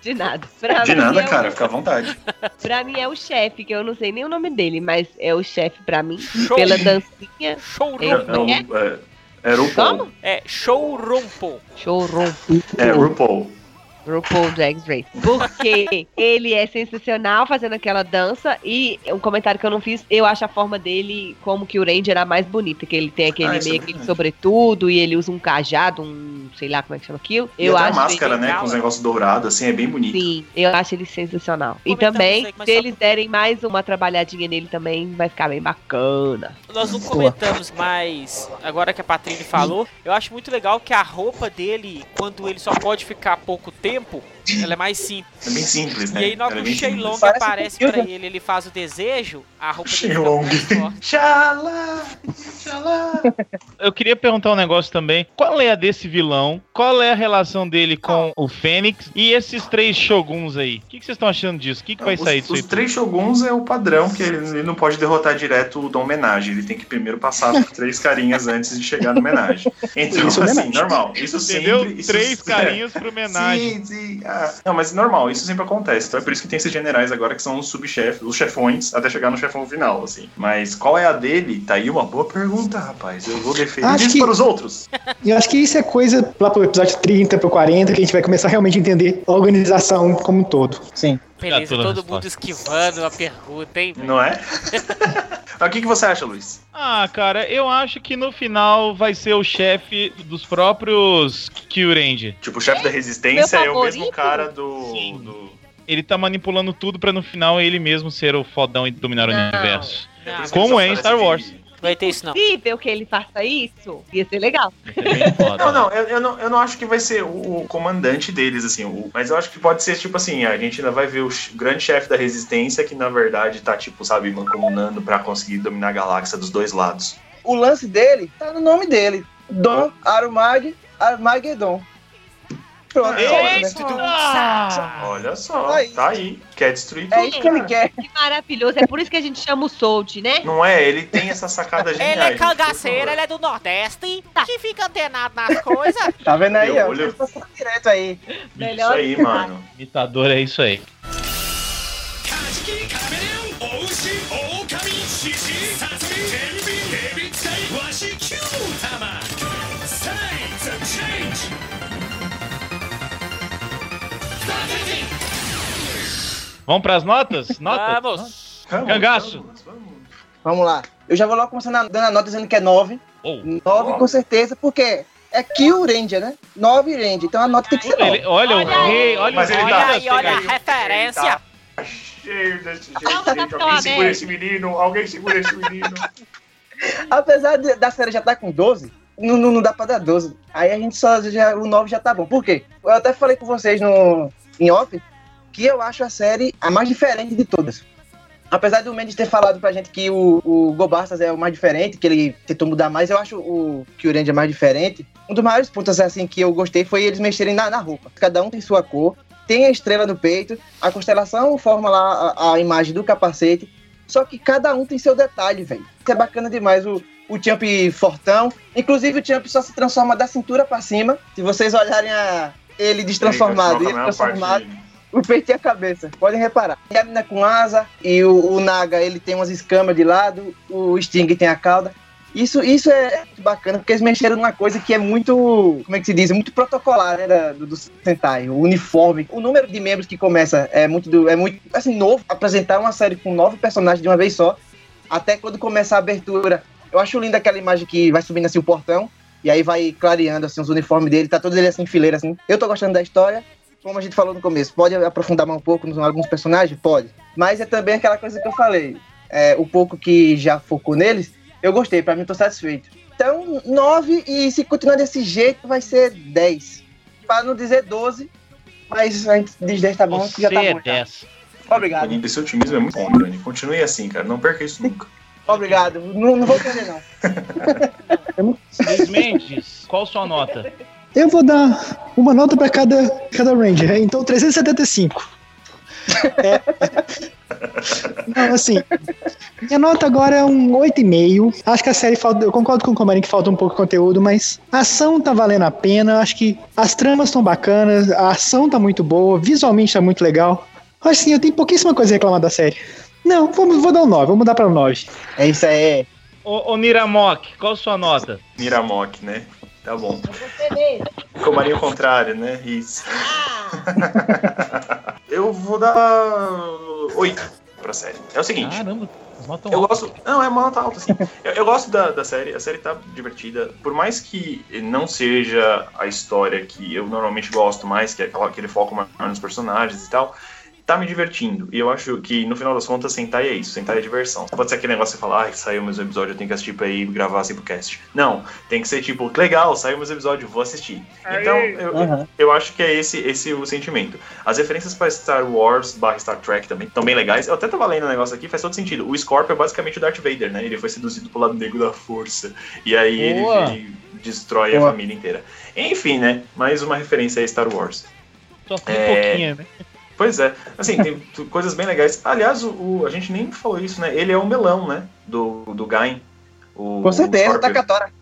Speaker 3: De nada. Pra
Speaker 4: De nada,
Speaker 3: é o-
Speaker 4: cara, fica à vontade.
Speaker 3: Pra mim é o chefe, que eu não sei nem o nome dele, mas é o chefe pra mim.
Speaker 2: Show.
Speaker 3: Pela dancinha.
Speaker 2: Show
Speaker 4: É, é, o- é, é RuPaul.
Speaker 3: Como?
Speaker 2: É, show Rumpo.
Speaker 3: Showroom.
Speaker 4: É RuPaul.
Speaker 3: RuPaul Drag Race. Porque ele é sensacional fazendo aquela dança e um comentário que eu não fiz, eu acho a forma dele como que o Ranger a mais bonita, que ele tem aquele
Speaker 4: Ah, é
Speaker 3: meio aquele
Speaker 4: verdade.
Speaker 3: sobretudo e ele usa um cajado, um sei lá como é que chama aquilo.
Speaker 4: E
Speaker 3: Eu
Speaker 4: até a
Speaker 3: acho
Speaker 4: máscara,
Speaker 3: ele,
Speaker 4: né?
Speaker 2: legal,
Speaker 4: Com os
Speaker 2: é.
Speaker 4: negócios dourados, assim, é bem bonito.
Speaker 3: sim, eu acho ele sensacional. E também, se eles derem mais uma trabalhadinha nele também, vai ficar bem bacana.
Speaker 2: Nós não comentamos, mas agora que a Patrícia falou, eu acho muito legal que a roupa dele, quando ele só pode ficar pouco tempo, tempo ela é mais simples.
Speaker 4: É bem simples, né?
Speaker 2: E aí, na hora
Speaker 4: Ela
Speaker 2: que
Speaker 4: é
Speaker 2: o Shenlong aparece pra ele, ele faz o desejo, a roupa dele fica
Speaker 4: Shenlong.
Speaker 2: forte.
Speaker 4: Xalá, xalá.
Speaker 1: Eu queria perguntar um negócio também. Qual é a desse vilão? Qual é a relação dele com o Fênix? E esses três Shoguns aí? O que, que vocês estão achando disso? O que, que vai
Speaker 4: Os-
Speaker 1: sair disso
Speaker 4: Os
Speaker 1: aí?
Speaker 4: três Shoguns é o padrão, que ele, ele não pode derrotar direto o Dom Homenagem. Ele tem que primeiro passar por três carinhas antes de chegar no homenagem. Então,
Speaker 5: Isso é
Speaker 4: assim,
Speaker 5: homenagem.
Speaker 4: normal. Isso
Speaker 1: Entendeu?
Speaker 4: sempre. Isso,
Speaker 1: Três
Speaker 4: é.
Speaker 1: carinhos pra homenagem.
Speaker 4: Sim, sim. Ah, não, mas normal, isso sempre acontece. Então é por isso que tem esses generais agora que são os subchefes, os chefões, até chegar no chefão final, assim. Mas qual é a dele? Tá aí uma boa pergunta, rapaz. Eu vou defender
Speaker 5: Acho
Speaker 4: isso
Speaker 5: que-
Speaker 4: para os outros.
Speaker 5: E eu acho que isso é coisa lá pro episódio 30, pro 40, que a gente vai começar realmente a entender a organização como um todo.
Speaker 6: Sim.
Speaker 2: Beleza,
Speaker 1: toda a
Speaker 2: todo
Speaker 1: resposta.
Speaker 2: mundo esquivando a pergunta, hein?
Speaker 4: Não é? O que, que você acha, Luiz?
Speaker 1: Ah, cara, eu acho que no final vai ser o chefe dos próprios Kyurenji.
Speaker 4: Tipo, o chefe da resistência é o mesmo cara do.
Speaker 1: Sim.
Speaker 4: do...
Speaker 1: Ele tá manipulando tudo pra no final ele mesmo ser o fodão e dominar o
Speaker 3: Não.
Speaker 1: universo.
Speaker 2: Não,
Speaker 4: por isso
Speaker 1: Como é em Star
Speaker 4: que-
Speaker 1: Wars.
Speaker 2: Vai ter isso não.
Speaker 3: Possível que ele faça isso? Ia ser legal.
Speaker 4: Não, não eu, eu não, eu não acho que vai ser o, comandante deles, assim, o- mas eu acho que pode ser, tipo assim, a gente ainda vai ver o grande chefe da resistência que, na verdade, tá, tipo, sabe, mancomunando pra conseguir dominar a galáxia dos dois lados.
Speaker 6: O lance dele tá no nome dele. Dom Arumag Armageddon. Pronto.
Speaker 4: É
Speaker 6: só, né?
Speaker 4: Olha só,
Speaker 6: Aí.
Speaker 4: tá aí, quer destruir tudo.
Speaker 6: É isso que ele quer.
Speaker 3: Que maravilhoso. É por isso que a gente chama o Sold, né?
Speaker 4: Não é? Ele tem essa sacada genial.
Speaker 2: Ele é cangaceiro, ele é do Nordeste, que fica antenado nas coisas.
Speaker 6: Tá vendo aí,
Speaker 4: Meu
Speaker 6: ó?
Speaker 4: olho-
Speaker 6: Vocês passando direto aí.
Speaker 4: Isso
Speaker 3: Melhor
Speaker 4: aí,
Speaker 3: que nada.
Speaker 4: mano.
Speaker 1: Imitador é isso aí. Vamos pras notas? Notas?
Speaker 2: Vamos.
Speaker 1: Cangaço.
Speaker 4: vamos, vamos.
Speaker 6: Vamos lá. Eu já vou logo começando dando a nota dizendo que é 9.
Speaker 1: Oh.
Speaker 6: 9 com certeza, porque é Kill Ranger, né? 9 Ranger. Então a nota tem que ser 9.
Speaker 1: Ele- olha, o
Speaker 3: Olha
Speaker 1: rei, olha
Speaker 4: Mas
Speaker 1: o rei
Speaker 2: Olha
Speaker 4: tá-
Speaker 1: das
Speaker 2: aí, olha a
Speaker 1: pegadinhas.
Speaker 2: referência.
Speaker 4: Tá cheio desse jeito,
Speaker 3: Vamos,
Speaker 4: gente.
Speaker 3: Capitão
Speaker 4: Alguém segura
Speaker 3: América.
Speaker 4: esse menino, alguém segura esse menino.
Speaker 6: Apesar de- da série já tá com 12, não, não, não dá pra dar 12. Aí a gente só. Já, o 9 já tá bom. Por quê? Eu até falei com vocês no, em off que eu acho a série a mais diferente de todas. Apesar do Mendes ter falado pra gente que o, o Gobastas é o mais diferente, que ele tentou mudar mais, eu acho o Kyurendia mais diferente. Um dos maiores pontos assim que eu gostei foi eles mexerem na, na roupa. Cada um tem sua cor, tem a estrela no peito, a constelação forma lá a, a imagem do capacete. Só que cada um tem seu detalhe, velho. Isso é bacana demais. O, o Champ fortão. Inclusive, o Champ só se transforma da cintura pra cima. Se vocês olharem a, ele destransformado ele
Speaker 4: Ele
Speaker 6: transformado,
Speaker 4: parte-
Speaker 6: o peito e a cabeça. Podem reparar. E a mina com asa e o, o Naga, ele tem umas escamas de lado. O Sting tem a cauda. Isso, isso é bacana, porque eles mexeram numa coisa que é muito, como é que se diz? Muito protocolar, né, da- do, do Sentai. O uniforme. O número de membros que começa é muito, do- é muito, assim, novo. Apresentar uma série com nove personagens de uma vez só. Até quando começa a abertura. Eu acho linda aquela imagem que vai subindo assim o portão. E aí vai clareando assim os uniformes dele. Tá todos eles assim em fileira, assim. Eu tô gostando da história como a gente falou no começo, pode aprofundar mais um pouco em alguns personagens? Pode. Mas é também aquela coisa que eu falei. É, o pouco que já focou neles, eu gostei, pra mim tô satisfeito. Então, 9 e se continuar desse jeito, vai ser 10. Pra não dizer 12, mas a gente diz 10 tá bom, que
Speaker 1: Você
Speaker 6: já tá
Speaker 1: é
Speaker 6: bom. já.
Speaker 1: 10.
Speaker 6: Obrigado,
Speaker 4: Bonito, esse otimismo é muito bom, Dani. Continue assim, cara. Não perca isso nunca.
Speaker 6: obrigado. Não, não vou perder, não.
Speaker 1: Luiz Mendes, qual sua nota?
Speaker 5: Eu vou dar uma nota pra cada, cada Ranger, né? então 375. É. Não, assim, minha nota agora é um 8,5. Acho que a série falta. Eu concordo com o Comarim que falta um pouco de conteúdo, mas a ação tá valendo a pena. Acho que as tramas estão bacanas, a ação tá muito boa, visualmente tá muito legal. Acho assim, eu tenho pouquíssima coisa a reclamar da série. Não, vou, vou dar um 9, vou mudar pra um 9.
Speaker 6: É isso aí.
Speaker 1: Ô, ô Niramok, qual sua nota?
Speaker 4: Miramok, né? Tá bom. Comaria ao contrário, né? Isso. eu vou dar 8 pra série. É o seguinte.
Speaker 1: Caramba,
Speaker 4: Eu gosto. Não, é uma nota alta, assim. Eu, eu gosto da, da série, a série tá divertida. Por mais que não seja a história que eu normalmente gosto mais, que é aquela, aquele foco mais nos personagens e tal, tá me divertindo. E eu acho que, no final das contas, Sentai é isso. Sentai é diversão. Não pode ser aquele negócio que você fala, ah, saiu mais um episódio, eu tenho que assistir pra ir gravar assim pro cast. Não, tem que ser tipo, legal, saiu mais um episódio, vou assistir. Então, eu,
Speaker 6: Uhum.
Speaker 4: eu acho que é esse, esse o sentimento. As referências para Star Wars barra Star Trek também estão bem legais. Eu até tava lendo um negócio aqui, faz todo sentido. O Scorpio é basicamente o Darth Vader, né? Ele foi seduzido pelo lado negro da força. E aí
Speaker 1: Boa.
Speaker 4: ele, ele destrói a
Speaker 6: Boa.
Speaker 4: família inteira. Enfim, né? Mais uma referência a Star Wars.
Speaker 1: Só tem
Speaker 4: É.
Speaker 1: pouquinho, né?
Speaker 4: Pois é, assim, tem coisas bem legais. Aliás, o, o- a gente nem falou isso, né? Ele é o melão, né? Do, do Gain. O,
Speaker 6: Com certeza,
Speaker 4: o Scorpio.
Speaker 6: Takatora.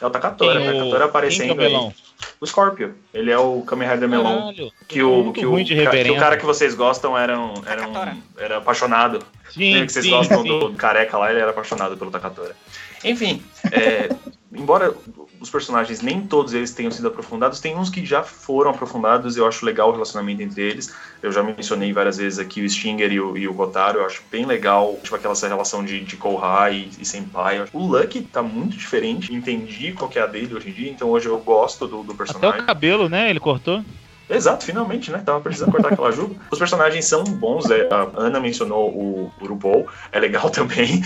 Speaker 4: É o Takatora,
Speaker 1: Quem
Speaker 4: o
Speaker 1: o-
Speaker 4: Takatora
Speaker 1: quem é
Speaker 4: aparecendo
Speaker 1: o melão?
Speaker 4: aí. O Scorpio. Ele é o Kamen Rider melão.
Speaker 1: Caralho,
Speaker 4: Que o, que, o, que o cara que vocês gostam era, um, era, um, era apaixonado.
Speaker 1: Sim,
Speaker 4: Lembra que vocês
Speaker 1: sim,
Speaker 4: gostam
Speaker 1: sim.
Speaker 4: do careca lá, ele era apaixonado pelo Takatora. Enfim, é, embora os personagens nem todos eles tenham sido aprofundados, tem uns que já foram aprofundados eu acho legal o relacionamento entre eles. Eu já mencionei várias vezes aqui o Stinger e o, e o Kotaro, eu acho bem legal, tipo aquela essa relação de, de Kohai e, e Senpai. O Lucky tá muito diferente, entendi qual que é a dele hoje em dia, então hoje eu gosto do, do
Speaker 1: Até
Speaker 4: personagem.
Speaker 1: o cabelo, né? Ele cortou.
Speaker 4: Exato, finalmente, né? Tava precisando cortar aquela juba. Os personagens são bons, é, a Ana mencionou o, RuPaul, é legal também.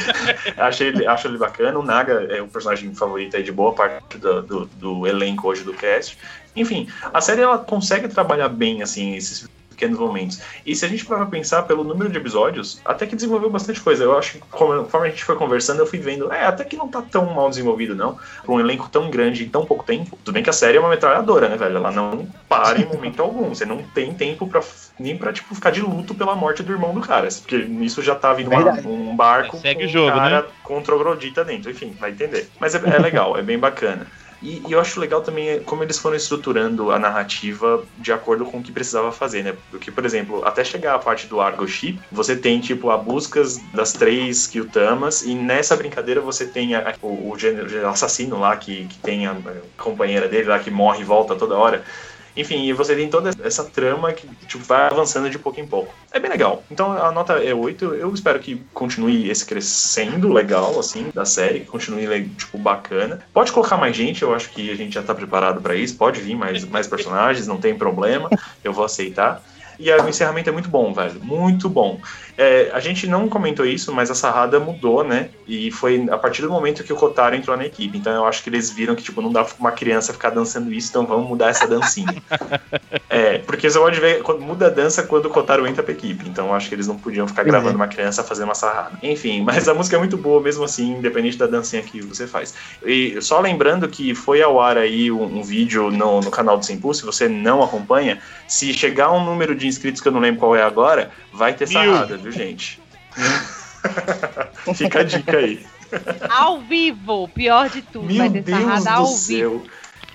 Speaker 4: Achei ele, acho ele bacana. O Naga é o personagem favorito aí de boa parte do, do, do elenco hoje do cast. Enfim, a série ela consegue trabalhar bem, assim, esses pequenos momentos. E se a gente parar pra pensar pelo número de episódios, até que desenvolveu bastante coisa. Eu acho que conforme a gente foi conversando, eu fui vendo, é, até que não tá tão mal desenvolvido, não. Pra um elenco tão grande em tão pouco tempo. Tudo bem que a série é uma metralhadora, né, velho? Ela não para em momento algum. Você não tem tempo pra, nem pra, tipo, ficar de luto pela morte do irmão do cara. Porque nisso já tá vindo uma- um barco
Speaker 1: Segue
Speaker 4: com
Speaker 1: o jogo,
Speaker 4: um cara
Speaker 1: né?
Speaker 4: com troglodita dentro. Enfim, vai entender. Mas é, é legal, é bem bacana. E, e eu acho legal também é como eles foram estruturando a narrativa de acordo com o que precisava fazer, né? Porque, por exemplo, até chegar a parte do Argo Ship, você tem, tipo, a buscas das três Kyutamas, e nessa brincadeira você tem a- o, o assassino lá, que, que tem a, a companheira dele lá, que morre e volta toda hora. Enfim, e você tem toda essa trama que tipo, vai avançando de pouco em pouco. É bem legal. Então a nota é 8. Eu espero que continue esse crescendo legal, assim, da série, que continue, tipo, bacana. Pode colocar mais gente, eu acho que a gente já tá preparado pra isso. Pode vir mais, mais personagens, não tem problema. Eu vou aceitar. E o encerramento é muito bom, velho. Muito bom. É, a gente não comentou isso, mas a Sarrada mudou, né? E foi a partir do momento que o Kotaro entrou na equipe. Então eu acho que eles viram que, tipo, não dá pra uma criança ficar dançando isso, então vamos mudar essa dancinha. é, porque você pode ver, muda a dança quando o Kotaro entra pra equipe. Então eu acho que eles não podiam ficar gravando
Speaker 6: é.
Speaker 4: uma criança fazendo uma sarrada. Enfim, mas a música é muito boa mesmo assim, independente da dancinha que você faz. E só lembrando que foi ao ar aí um, um vídeo no, no canal do Simpu, se você não acompanha, se chegar um número de inscritos que eu não lembro qual é agora, vai ter sarrada, viu, gente? Fica a dica aí.
Speaker 3: Ao vivo, pior de tudo.
Speaker 4: Meu
Speaker 3: vai ter
Speaker 4: Deus
Speaker 3: sarrada
Speaker 4: do
Speaker 3: ao vivo.
Speaker 4: céu.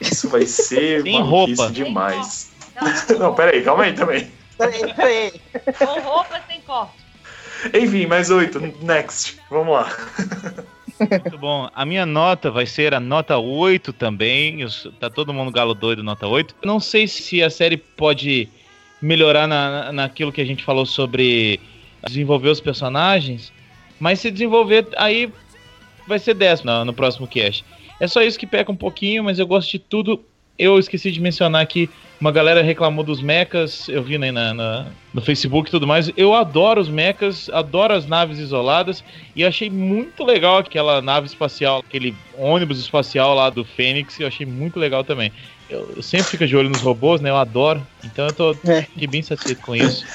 Speaker 4: Isso vai ser
Speaker 1: Sem roupa.
Speaker 4: demais. Não, peraí, calma aí também.
Speaker 6: Peraí, peraí.
Speaker 3: Com roupa sem corte.
Speaker 4: Enfim, mais oito. Next. Vamos lá.
Speaker 1: Muito bom. A minha nota vai ser a nota 8 também. Tá todo mundo galo doido, nota 8. Eu Não sei se a série pode melhorar na, na- naquilo que a gente falou sobre desenvolver os personagens, mas se desenvolver, aí vai ser 10 no, no próximo cast. É só isso que peca um pouquinho, mas eu gosto de tudo. Eu esqueci de mencionar que uma galera reclamou dos mechas, eu vi né, na, na- no Facebook e tudo mais. Eu adoro os mechas, adoro as naves isoladas. E achei muito legal aquela nave espacial, aquele ônibus espacial lá do Fênix, eu achei muito legal também. Eu, eu sempre fico de olho nos robôs, né? Eu adoro. Então eu tô
Speaker 6: É.
Speaker 1: bem satisfeito com isso.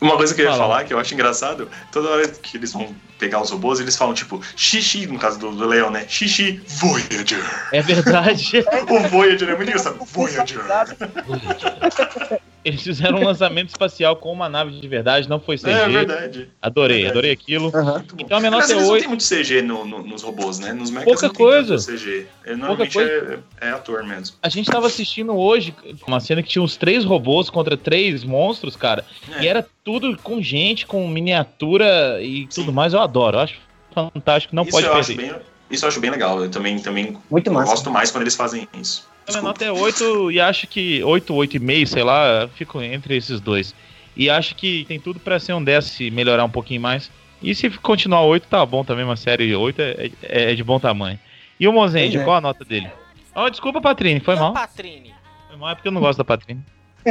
Speaker 4: Uma coisa que eu ia
Speaker 1: Fala.
Speaker 4: falar, que eu acho engraçado, toda hora que eles vão pegar os robôs, eles falam tipo, xixi, no caso do, do Leão, né? Xixi, Voyager.
Speaker 1: É verdade.
Speaker 4: O Voyager é muito engraçado. Voyager.
Speaker 1: Eles fizeram um lançamento espacial com uma nave de verdade, não foi CG.
Speaker 4: É verdade.
Speaker 1: adorei,
Speaker 4: Verdade.
Speaker 1: adorei aquilo.
Speaker 4: Bom.
Speaker 1: Então a minha
Speaker 4: Mas
Speaker 1: nota é
Speaker 4: eles não
Speaker 1: 8.
Speaker 4: tem muito CG no, no- nos robôs, né? Nos mechas
Speaker 1: Pouca coisa.
Speaker 4: CG. É, normalmente é, é ator mesmo.
Speaker 1: A gente tava assistindo hoje uma cena que tinha uns três robôs contra três monstros, cara.
Speaker 4: É.
Speaker 1: E era tudo com gente, com miniatura e tudo mais. Eu adoro, eu acho fantástico. Não
Speaker 4: isso
Speaker 1: pode perder.
Speaker 4: bem, Isso eu acho bem legal. Eu também, também
Speaker 6: Muito massa.
Speaker 4: gosto mais quando eles fazem isso.
Speaker 1: Minha nota é 8 e acho que 8, 8,5, sei lá, fico entre esses dois. E acho que tem tudo pra ser um 10 se melhorar um pouquinho mais. E se continuar 8, tá bom também, uma série 8 é, é- é de bom tamanho. E o Mozende,
Speaker 6: é.
Speaker 1: qual a nota dele? Oh, desculpa, Patrine, foi
Speaker 2: Não,
Speaker 1: mal.
Speaker 2: Patrine.
Speaker 1: Foi mal é porque eu não gosto da Patrine.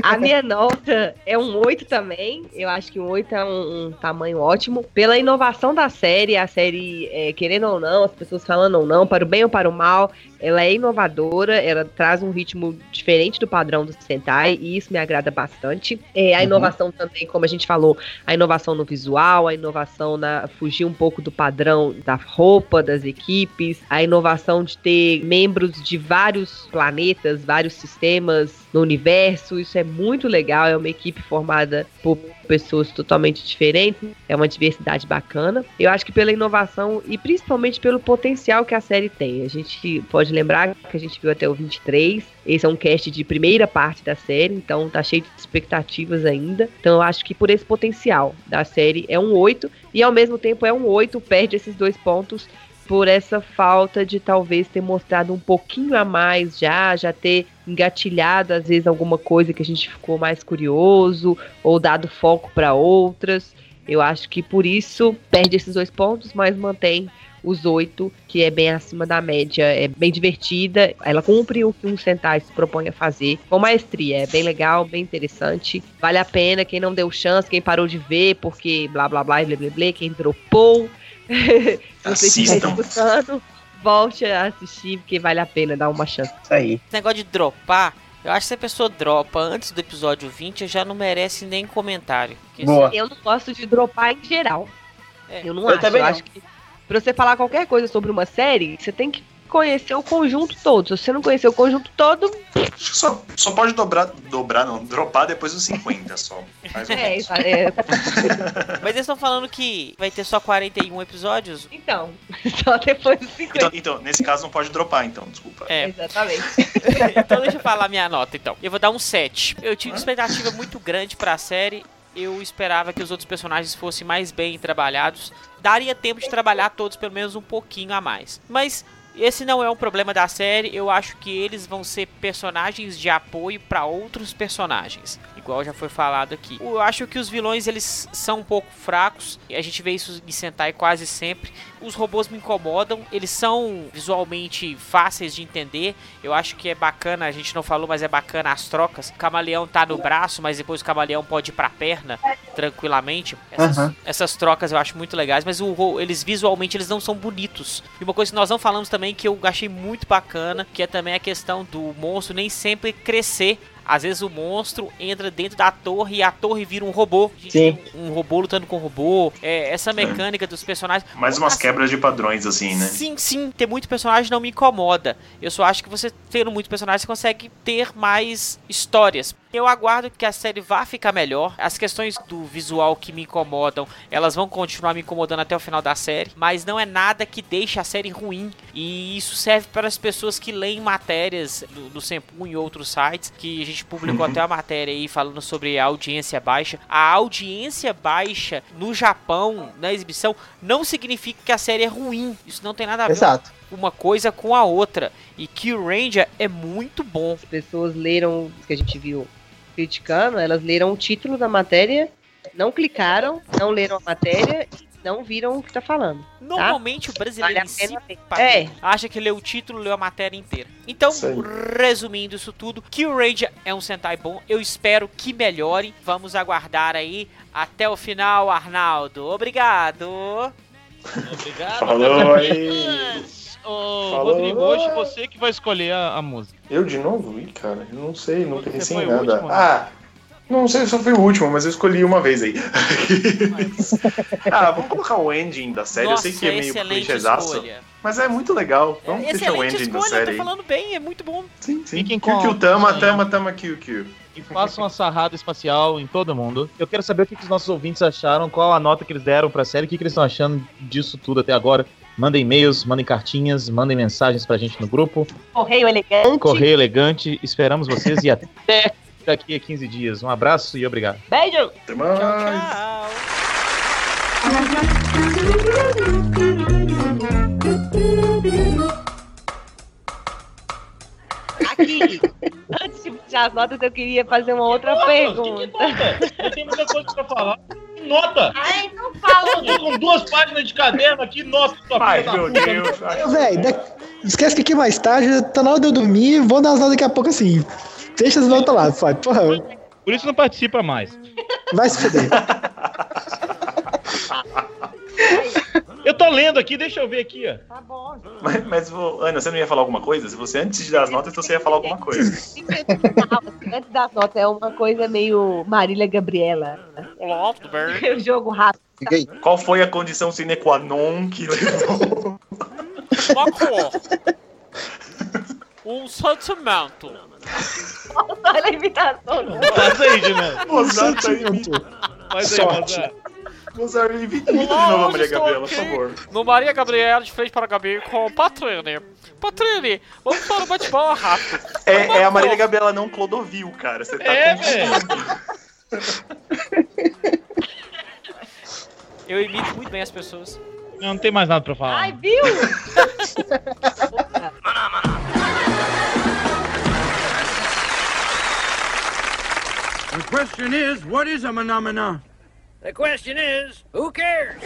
Speaker 3: A minha nota é um 8 também. Eu acho que um 8 é um, um tamanho ótimo. Pela inovação da série, a série, é, querendo ou não, as pessoas falando ou não, para o bem ou para o mal, ela é inovadora, ela traz um ritmo diferente do padrão do Sentai, e isso me agrada bastante. É, a
Speaker 6: Uhum.
Speaker 3: inovação também, como a gente falou, a inovação no visual, a inovação na fugir um pouco do padrão da roupa das equipes, a inovação de ter membros de vários planetas, vários sistemas no universo, isso é muito legal, é uma equipe formada por pessoas totalmente diferentes, é uma diversidade bacana. Eu acho que pela inovação e principalmente pelo potencial que a série tem. A gente pode lembrar que a gente viu até o 23, esse é um cast de primeira parte da série, então tá cheio de expectativas ainda. Então eu acho que por esse potencial da série é um 8 e ao mesmo tempo é um 8, perde esses dois pontos por essa falta de talvez ter mostrado um pouquinho a mais já, já ter engatilhado às vezes alguma coisa que a gente ficou mais curioso ou dado foco para outras. Eu acho que por isso perde esses dois pontos, mas mantém os oito, que é bem acima da média, é bem divertida. Ela cumpre o que um Sentai se propõe a fazer com maestria. É bem legal, bem interessante. Vale a pena. Quem não deu chance, quem parou de ver, porque blá blá blá, blá blá blá, quem dropou.
Speaker 4: Assistam.
Speaker 3: escutando, volte a assistir, porque vale a pena dar uma chance.
Speaker 6: Isso aí.
Speaker 2: Esse negócio de dropar, eu acho que se a pessoa dropa antes do episódio 20, já não merece nem comentário.
Speaker 6: Boa.
Speaker 3: Eu não gosto de dropar em geral.
Speaker 2: É.
Speaker 3: Eu não
Speaker 6: Eu
Speaker 3: acho.
Speaker 6: também
Speaker 3: eu
Speaker 6: não.
Speaker 3: acho que pra você falar qualquer coisa sobre uma série, você tem que conhecer o conjunto todo. Se você não conhecer o conjunto todo,
Speaker 4: Acho que só, só pode dobrar, dobrar, não, dropar depois dos 50 só. Mais ou
Speaker 3: é,
Speaker 4: menos.
Speaker 3: é,
Speaker 2: Mas eles estão falando que vai ter só 41 episódios?
Speaker 3: então, só depois dos 50.
Speaker 4: Então, então, nesse caso não pode dropar, então, desculpa.
Speaker 2: É.
Speaker 3: Exatamente.
Speaker 2: então deixa eu falar minha nota então. Eu vou dar um 7. Eu tive uma expectativa muito grande pra série. Eu esperava que os outros personagens fossem mais bem trabalhados. Daria tempo de trabalhar todos pelo menos um pouquinho a mais. Mas esse não é um problema da série. Eu acho que eles vão ser personagens de apoio para outros personagens, igual já foi falado aqui. Eu acho que os vilões eles são um pouco fracos. e A gente vê isso em Sentai quase sempre. Os robôs me incomodam. Eles são visualmente fáceis de entender. Eu acho que é bacana. A gente não falou, mas é bacana as trocas. O camaleão tá no braço, mas depois o camaleão pode ir pra perna tranquilamente. Essas,
Speaker 6: Aham.
Speaker 2: essas trocas eu acho muito legais, mas o, eles visualmente eles não são bonitos. E uma coisa que nós não falamos também que eu achei muito bacana, que é também a questão do monstro nem sempre crescer. Às vezes o monstro entra dentro da torre e a torre vira um robô.
Speaker 6: Sim.
Speaker 2: tem Um robô lutando com um robô. É, essa mecânica dos personagens.
Speaker 4: Mais umas
Speaker 2: Assim,
Speaker 4: quebras de padrões, assim, né?
Speaker 2: Sim, sim, ter muito personagem não me incomoda. Eu só acho que você tendo muito personagem você consegue ter mais histórias. Eu aguardo que a série vá ficar melhor. As questões do visual que me incomodam, elas vão continuar me incomodando até o final da série, mas não é nada que deixe a série ruim. E isso serve para as pessoas que leem matérias do, do Senpu em outros sites, que a gente publicou até a matéria aí falando sobre a audiência baixa. A audiência baixa no Japão, na exibição, não significa que a série é ruim. Isso não tem nada a ver
Speaker 6: Exato.
Speaker 2: uma coisa com a outra. E Kill Ranger é muito bom.
Speaker 3: As pessoas leram, que a gente viu criticando, elas leram o título da matéria, não clicaram, não leram a matéria e não viram o que tá falando.
Speaker 2: Normalmente o brasileiro
Speaker 3: Vale
Speaker 2: si,
Speaker 3: É.
Speaker 2: acha que leu o título, leu a matéria inteira. Então,
Speaker 6: aí.
Speaker 2: resumindo isso tudo, Kill Ranger é um Sentai bom. Eu espero que melhore. Vamos aguardar aí até o final, Arnaldo. Obrigado.
Speaker 1: Obrigado.
Speaker 4: Falou aí.
Speaker 1: Ô,
Speaker 4: Falou.
Speaker 1: Rodrigo, hoje você que vai escolher a, a música.
Speaker 4: Eu de novo? Ih, cara, eu não sei, não pensei em
Speaker 1: o
Speaker 4: nada.
Speaker 1: último, né?
Speaker 4: Ah, não sei se eu fui o último, mas eu escolhi uma vez aí. ah, vamos colocar o ending da série.
Speaker 2: Nossa,
Speaker 4: eu sei que é meio clichêzaço,
Speaker 2: escolha.
Speaker 4: mas é muito legal. Vamos deixar o ending da
Speaker 2: escolha,
Speaker 4: série
Speaker 2: tá falando bem, é muito bom.
Speaker 4: Sim, sim.
Speaker 1: Fiquem
Speaker 4: Kill
Speaker 1: com-
Speaker 4: Tama. Tama, Tama, Kill Kill.
Speaker 1: E faça uma sarrada espacial em todo mundo. Eu quero saber o que, que os nossos ouvintes acharam, qual a nota que eles deram pra série, o que, que eles estão achando disso tudo até agora. Mandem e-mails, mandem cartinhas, mandem mensagens pra gente no grupo.
Speaker 3: Correio elegante.
Speaker 1: Correio Elegante, esperamos vocês e até daqui a 15 dias. Um abraço e obrigado.
Speaker 3: Beijo!
Speaker 4: Até mais.
Speaker 2: Tchau.
Speaker 3: Aqui, antes de puxar as notas, eu queria fazer uma outra pergunta.
Speaker 1: Eu tenho muita coisa pra falar. Nota!
Speaker 3: Ai, não fala
Speaker 1: Eu tô com duas páginas de caderno aqui, nota. sua
Speaker 4: Ai,
Speaker 1: da
Speaker 4: meu
Speaker 1: puta.
Speaker 4: Deus.
Speaker 5: Velho, da- esquece que aqui mais tarde, tá na hora de eu dormir, vou dar as notas daqui a pouco assim. Deixa as notas lá, pai. Porra,
Speaker 1: Por isso não participa mais.
Speaker 5: vai se fuder.
Speaker 1: Eu tô lendo aqui, deixa eu ver aqui, ó.
Speaker 3: Tá bom.
Speaker 4: Mas, mas, Ana, você não ia falar alguma coisa? Se você antes de dar as notas, você ia falar alguma coisa.
Speaker 3: Antes das notas, é uma coisa meio Marília Gabriela.
Speaker 2: Tudo bem?
Speaker 3: O jogo rápido.
Speaker 4: Qual foi a condição sine qua non que levou?
Speaker 2: Um sentimento.
Speaker 3: Olha a imitação.
Speaker 1: Faz aí,
Speaker 4: aí,
Speaker 1: Faz aí,
Speaker 5: Sorte.
Speaker 1: Mozart.
Speaker 4: Mozart, imita imita de novo a Maria Gabriela, por favor.
Speaker 2: No Maria Gabriela, de frente para a Gabi com Patrine. Patrine, vamos para o bate-bola rápido.
Speaker 4: É, é a Marília Gabriela não Clodovil, cara. Você tá
Speaker 1: É,
Speaker 4: confundindo.
Speaker 2: Eu imito muito bem as pessoas.
Speaker 1: Não, não tem mais nada pra falar.
Speaker 3: Ai, viu?
Speaker 8: The question is, what is a phenomena?
Speaker 9: The question is, who cares?